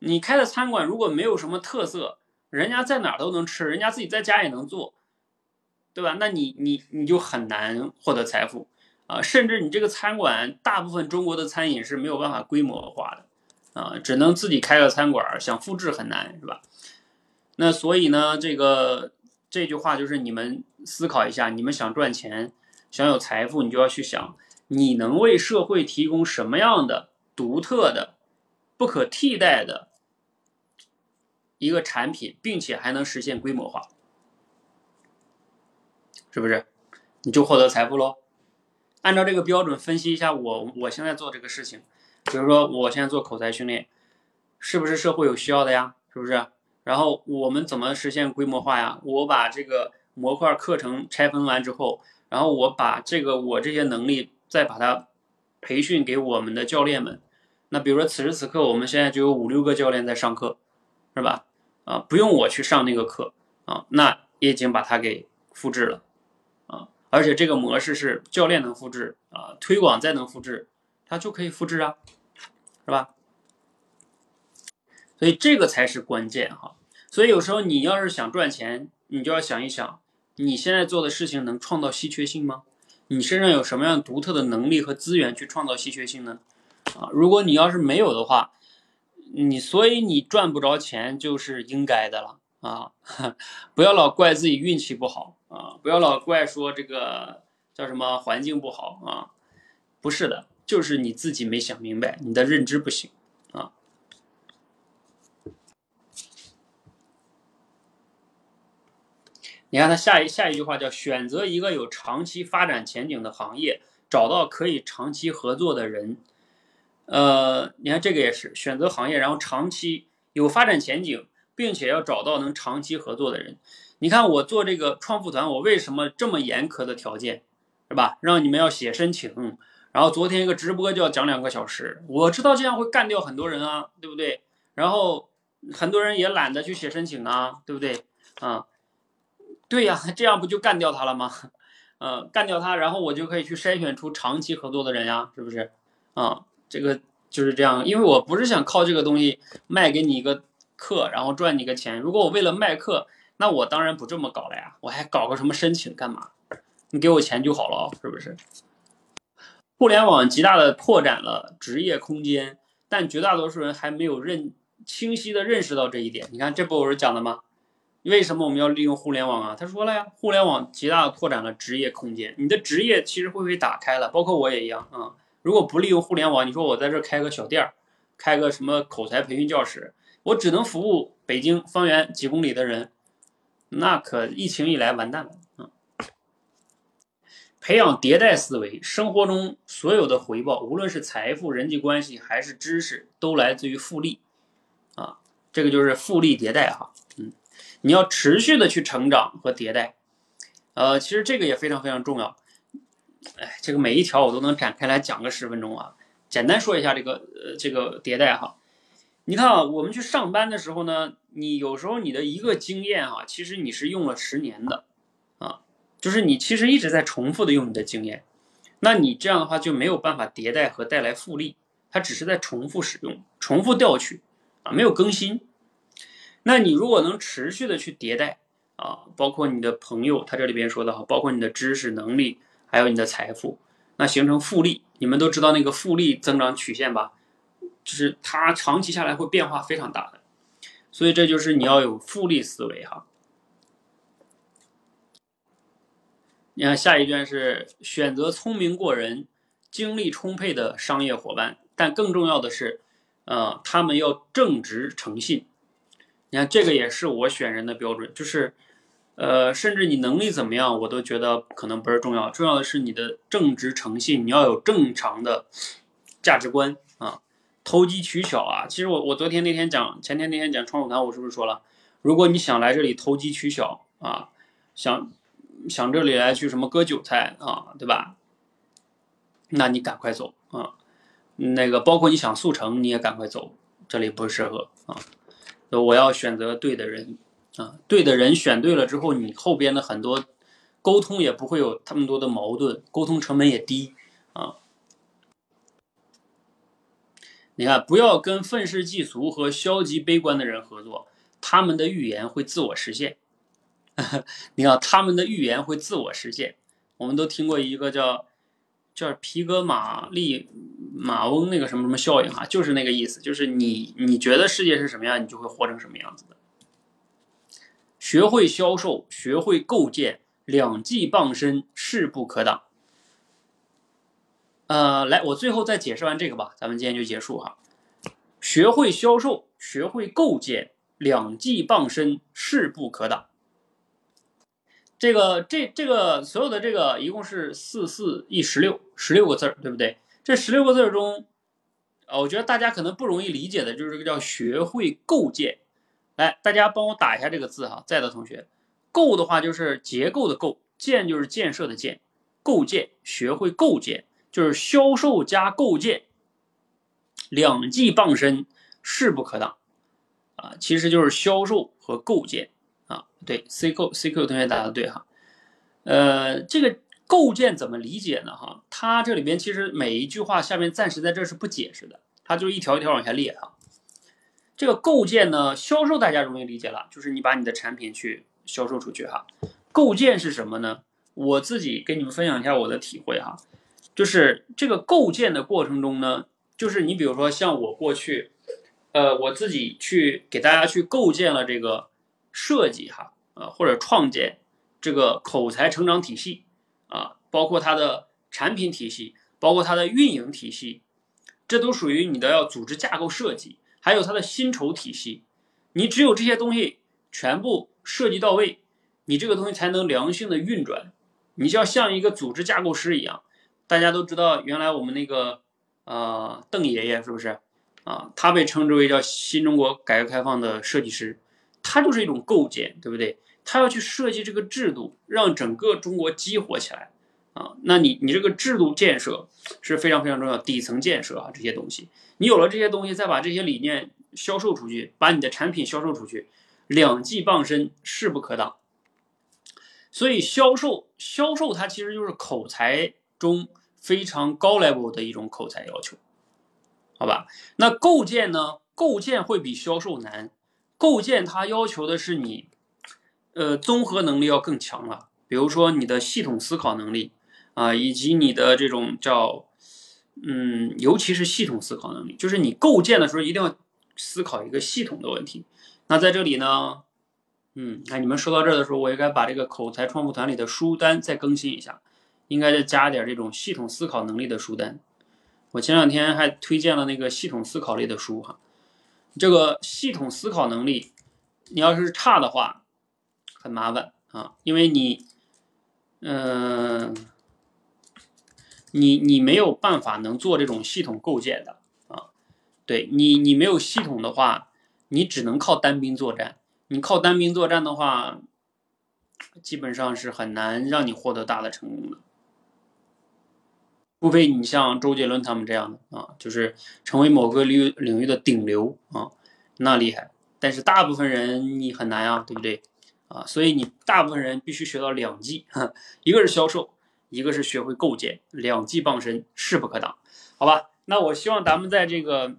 你开的餐馆如果没有什么特色，人家在哪儿都能吃，人家自己在家也能做，对吧？那你你你就很难获得财富啊。甚至你这个餐馆，大部分中国的餐饮是没有办法规模化的啊，只能自己开个餐馆，想复制很难，是吧？那所以呢，这个这句话就是你们思考一下，你们想赚钱，想有财富，你就要去想，你能为社会提供什么样的独特的、不可替代的一个产品，并且还能实现规模化，是不是？你就获得财富喽。按照这个标准分析一下，我我现在做这个事情，比如说我现在做口才训练，是不是社会有需要的呀？是不是？然后我们怎么实现规模化呀？我把这个模块课程拆分完之后，然后我把这个我这些能力再把它培训给我们的教练们。那比如说此时此刻，我们现在就有五六个教练在上课，是吧？啊，不用我去上那个课啊，那也已经把它给复制了，而且这个模式是教练能复制啊，推广再能复制，它就可以复制啊，是吧？所以这个才是关键哈。所以有时候你要是想赚钱，你就要想一想，你现在做的事情能创造稀缺性吗？你身上有什么样独特的能力和资源去创造稀缺性呢？啊，如果你要是没有的话，你所以你赚不着钱就是应该的了啊！[laughs] 不要老怪自己运气不好啊，不要老怪说这个叫什么环境不好啊，不是的，就是你自己没想明白，你的认知不行啊。你看他下一下一句话叫选择一个有长期发展前景的行业，找到可以长期合作的人。呃，你看这个也是选择行业，然后长期有发展前景，并且要找到能长期合作的人。你看我做这个创富团，我为什么这么严苛的条件，是吧？让你们要写申请，然后昨天一个直播就要讲两个小时，我知道这样会干掉很多人啊，对不对？然后很多人也懒得去写申请啊，对不对？啊。对呀，这样不就干掉他了吗？呃，干掉他，然后我就可以去筛选出长期合作的人呀，是不是？啊，这个就是这样，因为我不是想靠这个东西卖给你一个课，然后赚你个钱。如果我为了卖课，那我当然不这么搞了呀，我还搞个什么申请干嘛？你给我钱就好了，是不是？互联网极大的拓展了职业空间，但绝大多数人还没有认清晰的认识到这一点。你看，这不我是讲的吗？为什么我们要利用互联网啊？他说了呀，互联网极大的拓展了职业空间，你的职业其实会被打开了，包括我也一样啊。如果不利用互联网，你说我在这开个小店儿，开个什么口才培训教室，我只能服务北京方圆几公里的人，那可疫情一来完蛋了啊！培养迭代思维，生活中所有的回报，无论是财富、人际关系还是知识，都来自于复利啊。这个就是复利迭代哈。嗯你要持续的去成长和迭代，呃，其实这个也非常非常重要。哎，这个每一条我都能展开来讲个十分钟啊。简单说一下这个呃这个迭代哈。你看啊，我们去上班的时候呢，你有时候你的一个经验哈，其实你是用了十年的啊，就是你其实一直在重复的用你的经验，那你这样的话就没有办法迭代和带来复利，它只是在重复使用、重复调取啊，没有更新。那你如果能持续的去迭代啊，包括你的朋友，他这里边说的哈，包括你的知识能力，还有你的财富，那形成复利，你们都知道那个复利增长曲线吧？就是它长期下来会变化非常大的，所以这就是你要有复利思维哈。你看下一段是选择聪明过人、精力充沛的商业伙伴，但更重要的是，呃，他们要正直诚信。你看，这个也是我选人的标准，就是，呃，甚至你能力怎么样，我都觉得可能不是重要，重要的是你的正直诚信，你要有正常的价值观，投机取巧啊。其实我我昨天那天讲，前天那天讲创富团，我是不是说了，如果你想来这里投机取巧啊，想想这里来去什么割韭菜啊，对吧？那你赶快走啊，那个包括你想速成，你也赶快走，这里不适合啊。我要选择对的人，啊，对的人选对了之后，你后边的很多沟通也不会有那么多的矛盾，沟通成本也低啊。你看，不要跟愤世嫉俗和消极悲观的人合作，他们的预言会自我实现。[laughs] 你看，他们的预言会自我实现。我们都听过一个叫叫皮格马利马翁那个什么什么效应哈，就是那个意思，就是你你觉得世界是什么样，你就会活成什么样子的。学会销售，学会构建，两技傍身，势不可挡。呃，来，我最后再解释完这个吧，咱们今天就结束哈。学会销售，学会构建，两技傍身，势不可挡。这个这这个所有的这个一共是四四一十六十六个字儿，对不对？这十六个字儿中，呃，我觉得大家可能不容易理解的就是这个叫学会构建。来，大家帮我打一下这个字哈，在的同学，构的话就是结构的构，建就是建设的建，构建，学会构建。就是销售加构建，两技傍身，势不可挡啊！其实就是销售和构建啊。对，C Q C Q 同学答的对哈。呃，这个构建怎么理解呢？哈，它这里边其实每一句话下面暂时在这是不解释的，它就一条一条往下列哈。这个构建呢，销售大家容易理解了，就是你把你的产品去销售出去哈。构建是什么呢？我自己跟你们分享一下我的体会哈。就是这个构建的过程中呢，就是你比如说像我过去，呃，我自己去给大家去构建了这个设计哈，呃，或者创建这个口才成长体系啊，包括它的产品体系，包括它的运营体系，这都属于你的要组织架构设计，还有它的薪酬体系。你只有这些东西全部设计到位，你这个东西才能良性的运转。你就要像一个组织架构师一样。大家都知道，原来我们那个呃邓爷爷是不是啊？他被称之为叫新中国改革开放的设计师，他就是一种构建，对不对？他要去设计这个制度，让整个中国激活起来啊。那你你这个制度建设是非常非常重要，底层建设啊这些东西，你有了这些东西，再把这些理念销售出去，把你的产品销售出去，两技傍身，势不可挡。所以销售销售它其实就是口才中。非常高 level 的一种口才要求，好吧？那构建呢？构建会比销售难。构建它要求的是你，呃，综合能力要更强了。比如说你的系统思考能力啊，以及你的这种叫，嗯，尤其是系统思考能力，就是你构建的时候一定要思考一个系统的问题。那在这里呢，嗯，那你们说到这儿的时候，我应该把这个口才创富团里的书单再更新一下。应该再加点这种系统思考能力的书单。我前两天还推荐了那个系统思考类的书哈。这个系统思考能力，你要是差的话，很麻烦啊，因为你，嗯，你你没有办法能做这种系统构建的啊。对你，你没有系统的话，你只能靠单兵作战。你靠单兵作战的话，基本上是很难让你获得大的成功的。除非你像周杰伦他们这样的啊，就是成为某个领域领域的顶流啊，那厉害。但是大部分人你很难啊，对不对啊？所以你大部分人必须学到两技，[laughs] 一个是销售，一个是学会构建，两技傍身，势不可挡。好吧，那我希望咱们在这个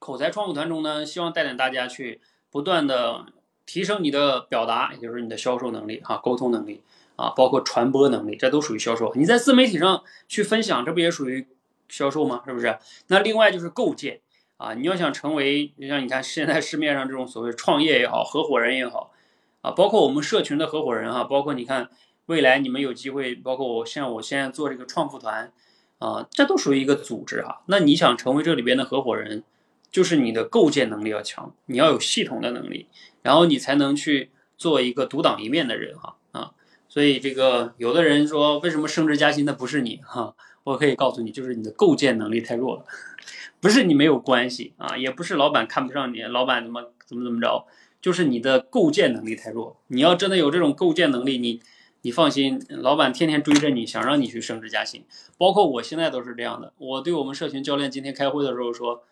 口才创富团中呢，希望带领大家去不断的提升你的表达，也就是你的销售能力哈，沟通能力。啊，包括传播能力，这都属于销售。你在自媒体上去分享，这不也属于销售吗？是不是？那另外就是构建啊，你要想成为，就像你看现在市面上这种所谓创业也好，合伙人也好，啊，包括我们社群的合伙人哈，包括你看未来你们有机会，包括我像我现在做这个创富团啊，这都属于一个组织哈。那你想成为这里边的合伙人，就是你的构建能力要强，你要有系统的能力，然后你才能去做一个独当一面的人哈。所以这个有的人说，为什么升职加薪的不是你哈？我可以告诉你，就是你的构建能力太弱了，不是你没有关系啊，也不是老板看不上你，老板怎么怎么怎么着，就是你的构建能力太弱。你要真的有这种构建能力，你你放心，老板天天追着你，想让你去升职加薪。包括我现在都是这样的。我对我们社群教练今天开会的时候说，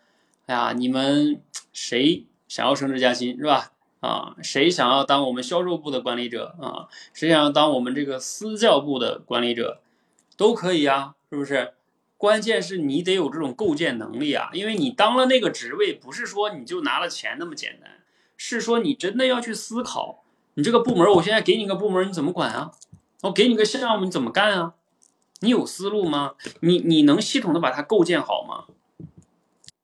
哎呀，你们谁想要升职加薪是吧？啊，谁想要当我们销售部的管理者啊？谁想要当我们这个私教部的管理者，都可以啊，是不是？关键是你得有这种构建能力啊，因为你当了那个职位，不是说你就拿了钱那么简单，是说你真的要去思考，你这个部门，我现在给你个部门，你怎么管啊？我给你个项目，你怎么干啊？你有思路吗？你你能系统的把它构建好吗？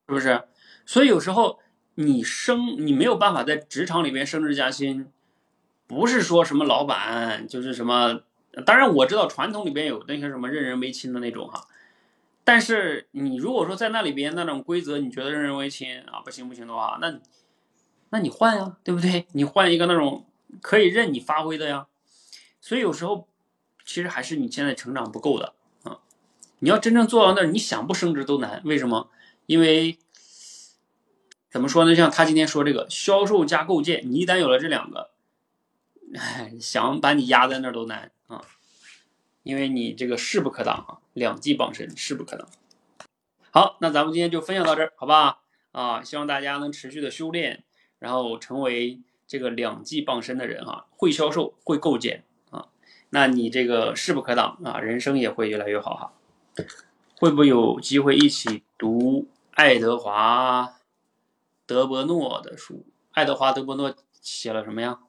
是不是？所以有时候。你升，你没有办法在职场里边升职加薪，不是说什么老板就是什么。当然我知道传统里边有那些什么任人唯亲的那种哈，但是你如果说在那里边那种规则你觉得任人唯亲啊不行不行的话，那那你换呀，对不对？你换一个那种可以任你发挥的呀。所以有时候其实还是你现在成长不够的啊。你要真正做到那儿，你想不升职都难。为什么？因为。怎么说呢？像他今天说这个销售加构建，你一旦有了这两个，想把你压在那儿都难啊，因为你这个势不可挡啊，两技傍身，势不可挡。好，那咱们今天就分享到这儿，好吧？啊，希望大家能持续的修炼，然后成为这个两技傍身的人啊，会销售，会构建啊，那你这个势不可挡啊，人生也会越来越好哈。会不会有机会一起读爱德华？德伯诺的书，爱德华·德伯诺写了什么呀？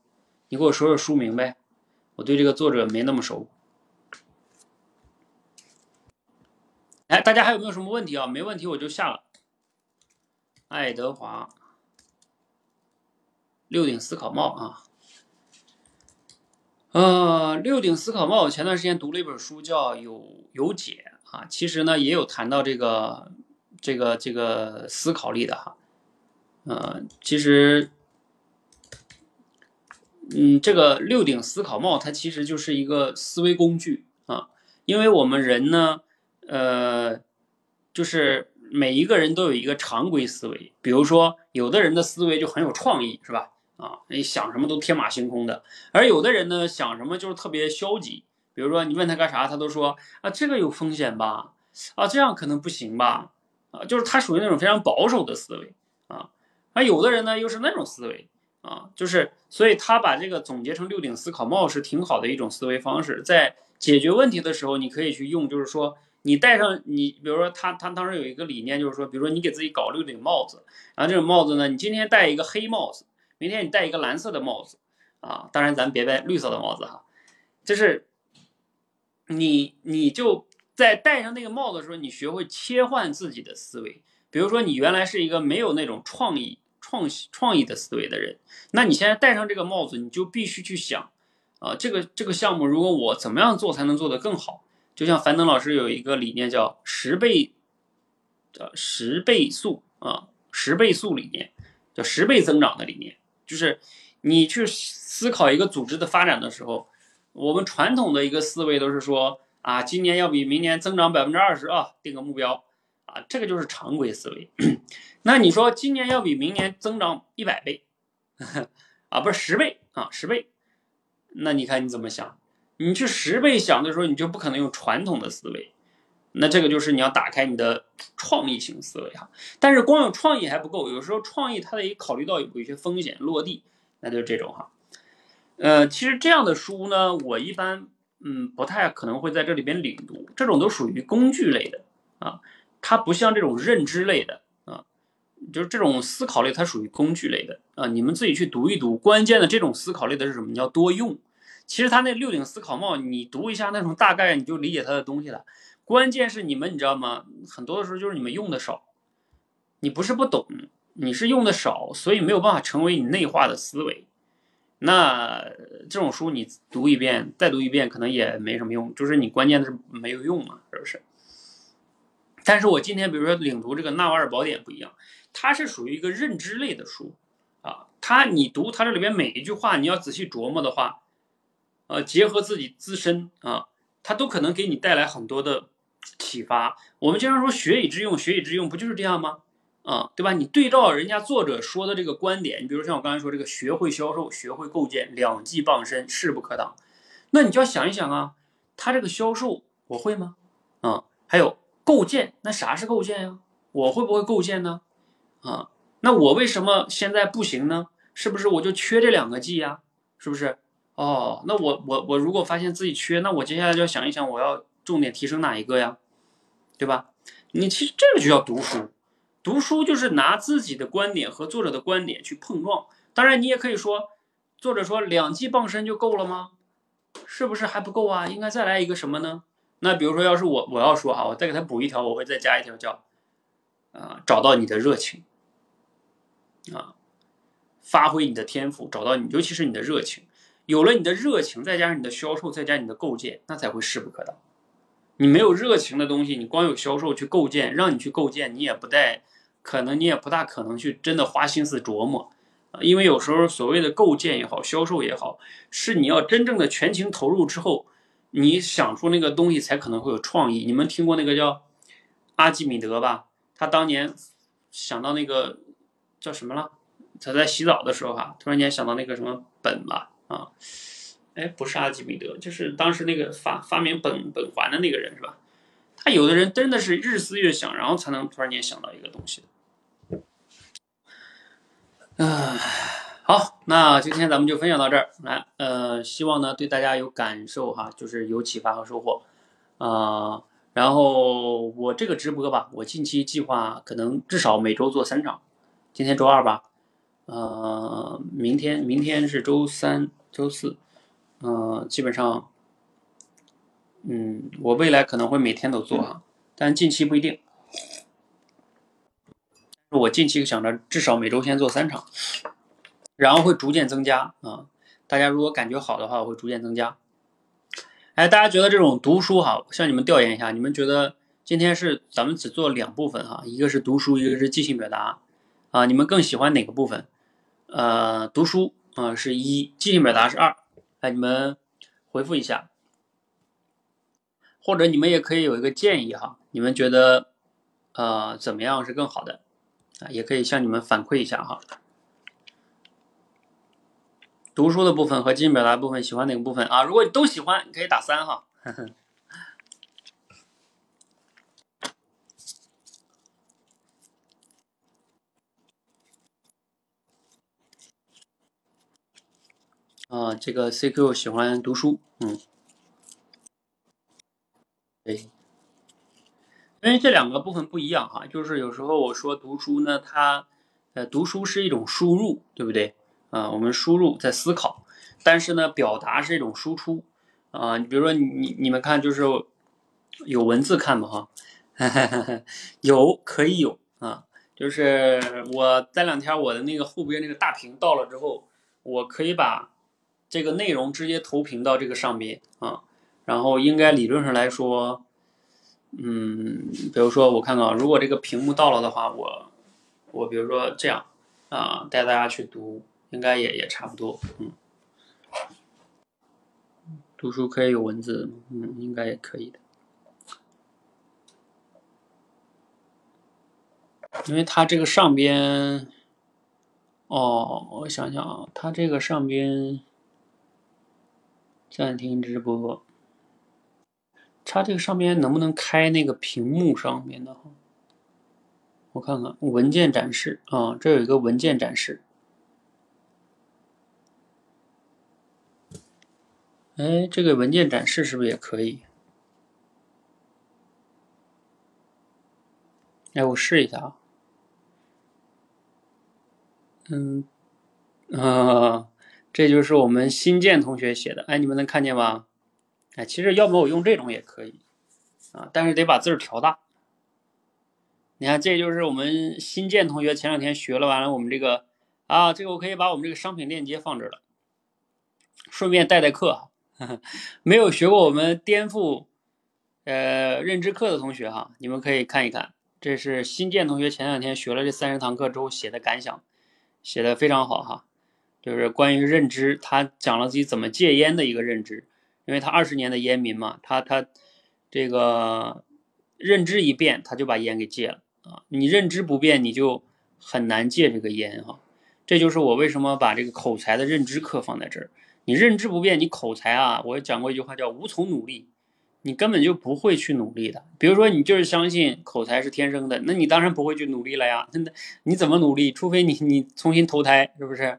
你给我说说书名呗，我对这个作者没那么熟。哎，大家还有没有什么问题啊？没问题我就下了。爱德华，六顶思考帽啊，呃，六顶思考帽，我前段时间读了一本书叫《有有解》啊，其实呢也有谈到这个这个这个思考力的哈。呃，其实，嗯，这个六顶思考帽它其实就是一个思维工具啊，因为我们人呢，呃，就是每一个人都有一个常规思维，比如说有的人的思维就很有创意，是吧？啊，你想什么都天马行空的，而有的人呢，想什么就是特别消极，比如说你问他干啥，他都说啊，这个有风险吧？啊，这样可能不行吧？啊，就是他属于那种非常保守的思维。而有的人呢，又是那种思维啊，就是所以他把这个总结成六顶思考帽是挺好的一种思维方式，在解决问题的时候，你可以去用，就是说你戴上你，比如说他他当时有一个理念，就是说，比如说你给自己搞六顶帽子，然后这种帽子呢，你今天戴一个黑帽子，明天你戴一个蓝色的帽子啊，当然咱别戴绿色的帽子哈，就是你你就在戴上那个帽子的时候，你学会切换自己的思维。比如说，你原来是一个没有那种创意、创创意的思维的人，那你现在戴上这个帽子，你就必须去想，啊，这个这个项目如果我怎么样做才能做得更好？就像樊登老师有一个理念叫十倍，叫十倍速啊，十倍速理念，叫十倍增长的理念，就是你去思考一个组织的发展的时候，我们传统的一个思维都是说啊，今年要比明年增长百分之二十啊，定个目标。啊，这个就是常规思维。那你说今年要比明年增长一百倍，啊，不是十倍啊，十倍。那你看你怎么想？你去十倍想的时候，你就不可能用传统的思维。那这个就是你要打开你的创意型思维哈。但是光有创意还不够，有时候创意它得考虑到有一些风险落地，那就是这种哈。呃，其实这样的书呢，我一般嗯不太可能会在这里边领读，这种都属于工具类的啊。它不像这种认知类的啊，就是这种思考类，它属于工具类的啊。你们自己去读一读，关键的这种思考类的是什么？你要多用。其实它那六顶思考帽，你读一下那种大概，你就理解它的东西了。关键是你们，你知道吗？很多的时候就是你们用的少，你不是不懂，你是用的少，所以没有办法成为你内化的思维。那这种书你读一遍，再读一遍，可能也没什么用，就是你关键的是没有用嘛，是不是？但是我今天比如说领读这个《纳瓦尔宝典》不一样，它是属于一个认知类的书啊。它你读它这里边每一句话，你要仔细琢磨的话，呃，结合自己自身啊，它都可能给你带来很多的启发。我们经常说学以致用，学以致用，不就是这样吗？啊，对吧？你对照人家作者说的这个观点，你比如像我刚才说这个，学会销售，学会构建，两技傍身，势不可挡。那你就要想一想啊，他这个销售我会吗？啊，还有。构建那啥是构建呀？我会不会构建呢？啊，那我为什么现在不行呢？是不是我就缺这两个 G 呀？是不是？哦，那我我我如果发现自己缺，那我接下来就要想一想，我要重点提升哪一个呀？对吧？你其实这个就叫读书，读书就是拿自己的观点和作者的观点去碰撞。当然，你也可以说，作者说两 G 傍身就够了吗？是不是还不够啊？应该再来一个什么呢？那比如说，要是我我要说哈，我再给他补一条，我会再加一条叫，啊，找到你的热情，啊，发挥你的天赋，找到你，尤其是你的热情。有了你的热情，再加上你的销售，再加你的构建，那才会势不可挡。你没有热情的东西，你光有销售去构建，让你去构建，你也不带，可能你也不大可能去真的花心思琢磨。因为有时候所谓的构建也好，销售也好，是你要真正的全情投入之后，你想出那个东西才可能会有创意。你们听过那个叫阿基米德吧？他当年想到那个叫什么了？他在洗澡的时候哈，突然间想到那个什么苯吧啊？哎，不是阿基米德，就是当时那个发发明苯苯环的那个人是吧？他有的人真的是日思夜想，然后才能突然间想到一个东西。啊，好，那今天咱们就分享到这儿来。呃，希望呢对大家有感受哈，就是有启发和收获。啊，然后我这个直播吧，我近期计划可能至少每周做三场。今天周二吧，呃，明天明天是周三、周四，嗯，基本上，嗯，我未来可能会每天都做哈，但近期不一定。我近期想着至少每周先做三场，然后会逐渐增加啊。大家如果感觉好的话，我会逐渐增加。哎，大家觉得这种读书哈，向你们调研一下，你们觉得今天是咱们只做两部分哈，一个是读书，一个是即兴表达啊，你们更喜欢哪个部分？呃，读书啊是一，即兴表达是二。哎，你们回复一下，或者你们也可以有一个建议哈，你们觉得呃怎么样是更好的？啊，也可以向你们反馈一下哈。读书的部分和即兴表达部分，喜欢哪个部分啊？如果你都喜欢，你可以打三哈。[laughs] 啊，这个 CQ 喜欢读书，嗯，对。因为这两个部分不一样哈，就是有时候我说读书呢，它，呃，读书是一种输入，对不对？啊，我们输入在思考，但是呢，表达是一种输出，啊，你比如说你你们看，就是有文字看吗？哈，[laughs] 有可以有啊，就是我待两天我的那个后边那个大屏到了之后，我可以把这个内容直接投屏到这个上边啊，然后应该理论上来说。嗯，比如说我看看，如果这个屏幕到了的话，我我比如说这样啊，带大家去读，应该也也差不多。嗯，读书可以有文字，嗯，应该也可以的。因为它这个上边，哦，我想想啊，它这个上边暂停直播。它这个上面能不能开那个屏幕上面的？我看看文件展示啊，这有一个文件展示。哎，这个文件展示是不是也可以？哎，我试一下啊。嗯，啊，这就是我们新建同学写的。哎，你们能看见吗？哎，其实要么我用这种也可以，啊，但是得把字儿调大。你看，这就是我们新建同学前两天学了完了，我们这个啊，这个我可以把我们这个商品链接放这儿了，顺便带带课。[laughs] 没有学过我们颠覆呃认知课的同学哈，你们可以看一看，这是新建同学前两天学了这三十堂课之后写的感想，写的非常好哈，就是关于认知，他讲了自己怎么戒烟的一个认知。因为他二十年的烟民嘛，他他这个认知一变，他就把烟给戒了啊。你认知不变，你就很难戒这个烟哈。这就是我为什么把这个口才的认知课放在这儿。你认知不变，你口才啊，我讲过一句话叫无从努力，你根本就不会去努力的。比如说，你就是相信口才是天生的，那你当然不会去努力了呀。真的，你怎么努力？除非你你重新投胎，是不是？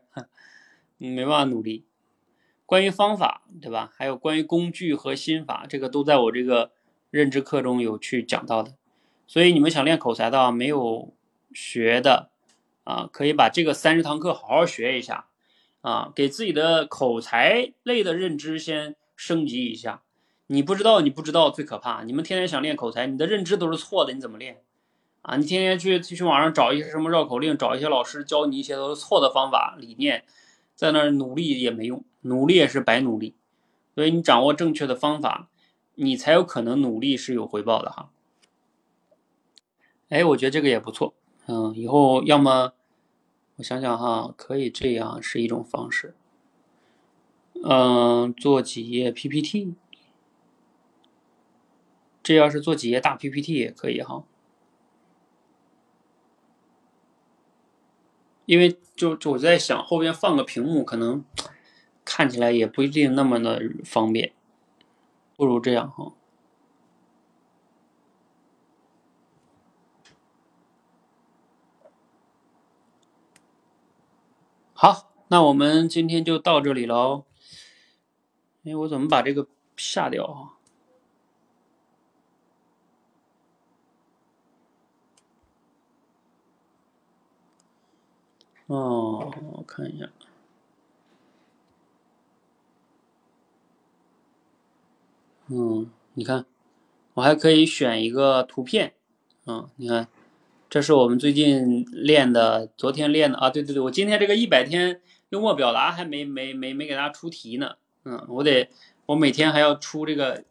你没办法努力。关于方法，对吧？还有关于工具和心法，这个都在我这个认知课中有去讲到的。所以你们想练口才的，没有学的啊，可以把这个三十堂课好好学一下啊，给自己的口才类的认知先升级一下。你不知道，你不知道最可怕。你们天天想练口才，你的认知都是错的，你怎么练啊？你天天去去网上找一些什么绕口令，找一些老师教你一些都是错的方法理念，在那儿努力也没用。努力也是白努力，所以你掌握正确的方法，你才有可能努力是有回报的哈。哎，我觉得这个也不错，嗯，以后要么我想想哈，可以这样是一种方式，嗯，做几页 PPT，这要是做几页大 PPT 也可以哈，因为就就我在想后边放个屏幕可能。看起来也不一定那么的方便，不如这样哈。好，那我们今天就到这里喽。哎，我怎么把这个下掉啊？哦，我看一下。嗯，你看，我还可以选一个图片，嗯，你看，这是我们最近练的，昨天练的啊，对对对，我今天这个一百天幽默表达还没没没没给大家出题呢，嗯，我得我每天还要出这个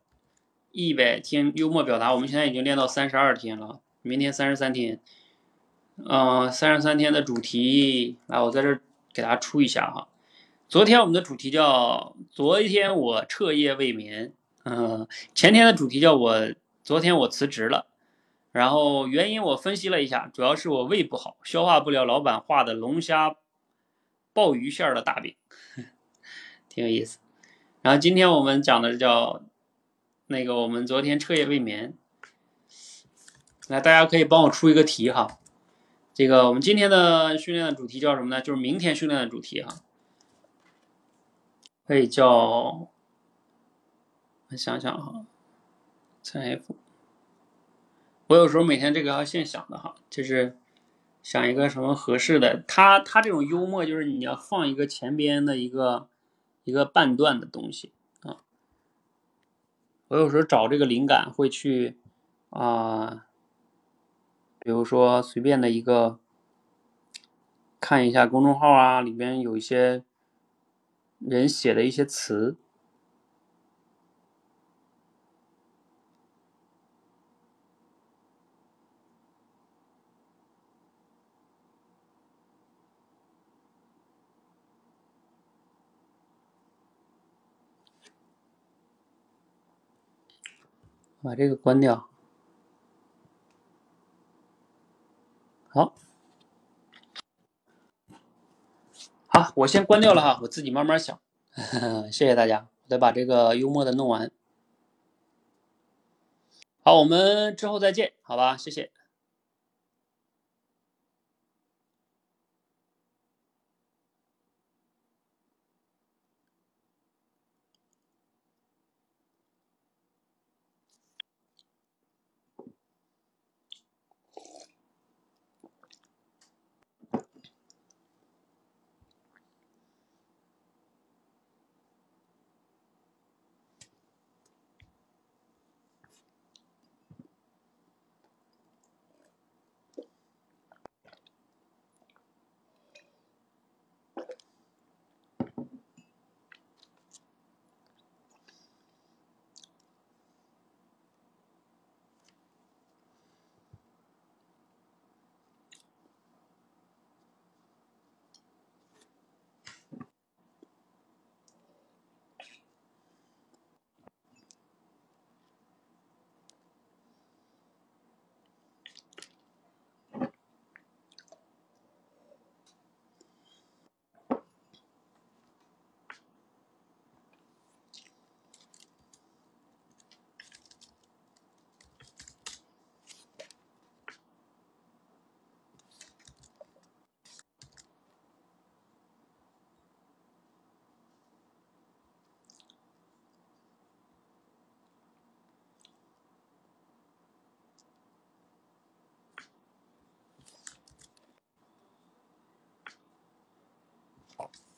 一百天幽默表达，我们现在已经练到三十二天了，明天三十三天，嗯，三十三天的主题，来，我在这给大家出一下哈，昨天我们的主题叫昨天我彻夜未眠。嗯，前天的主题叫我昨天我辞职了，然后原因我分析了一下，主要是我胃不好，消化不了老板画的龙虾鲍鱼馅儿的大饼，[laughs] 挺有意思。然后今天我们讲的叫那个我们昨天彻夜未眠，来大家可以帮我出一个题哈。这个我们今天的训练的主题叫什么呢？就是明天训练的主题哈，可以叫。我想想哈，财富。我有时候每天这个要现想的哈，就是想一个什么合适的。他他这种幽默就是你要放一个前边的一个一个半段的东西啊。我有时候找这个灵感会去啊，比如说随便的一个看一下公众号啊，里边有一些人写的一些词。把这个关掉。好，好，我先关掉了哈，我自己慢慢想。[laughs] 谢谢大家，我再把这个幽默的弄完。好，我们之后再见，好吧？谢谢。up.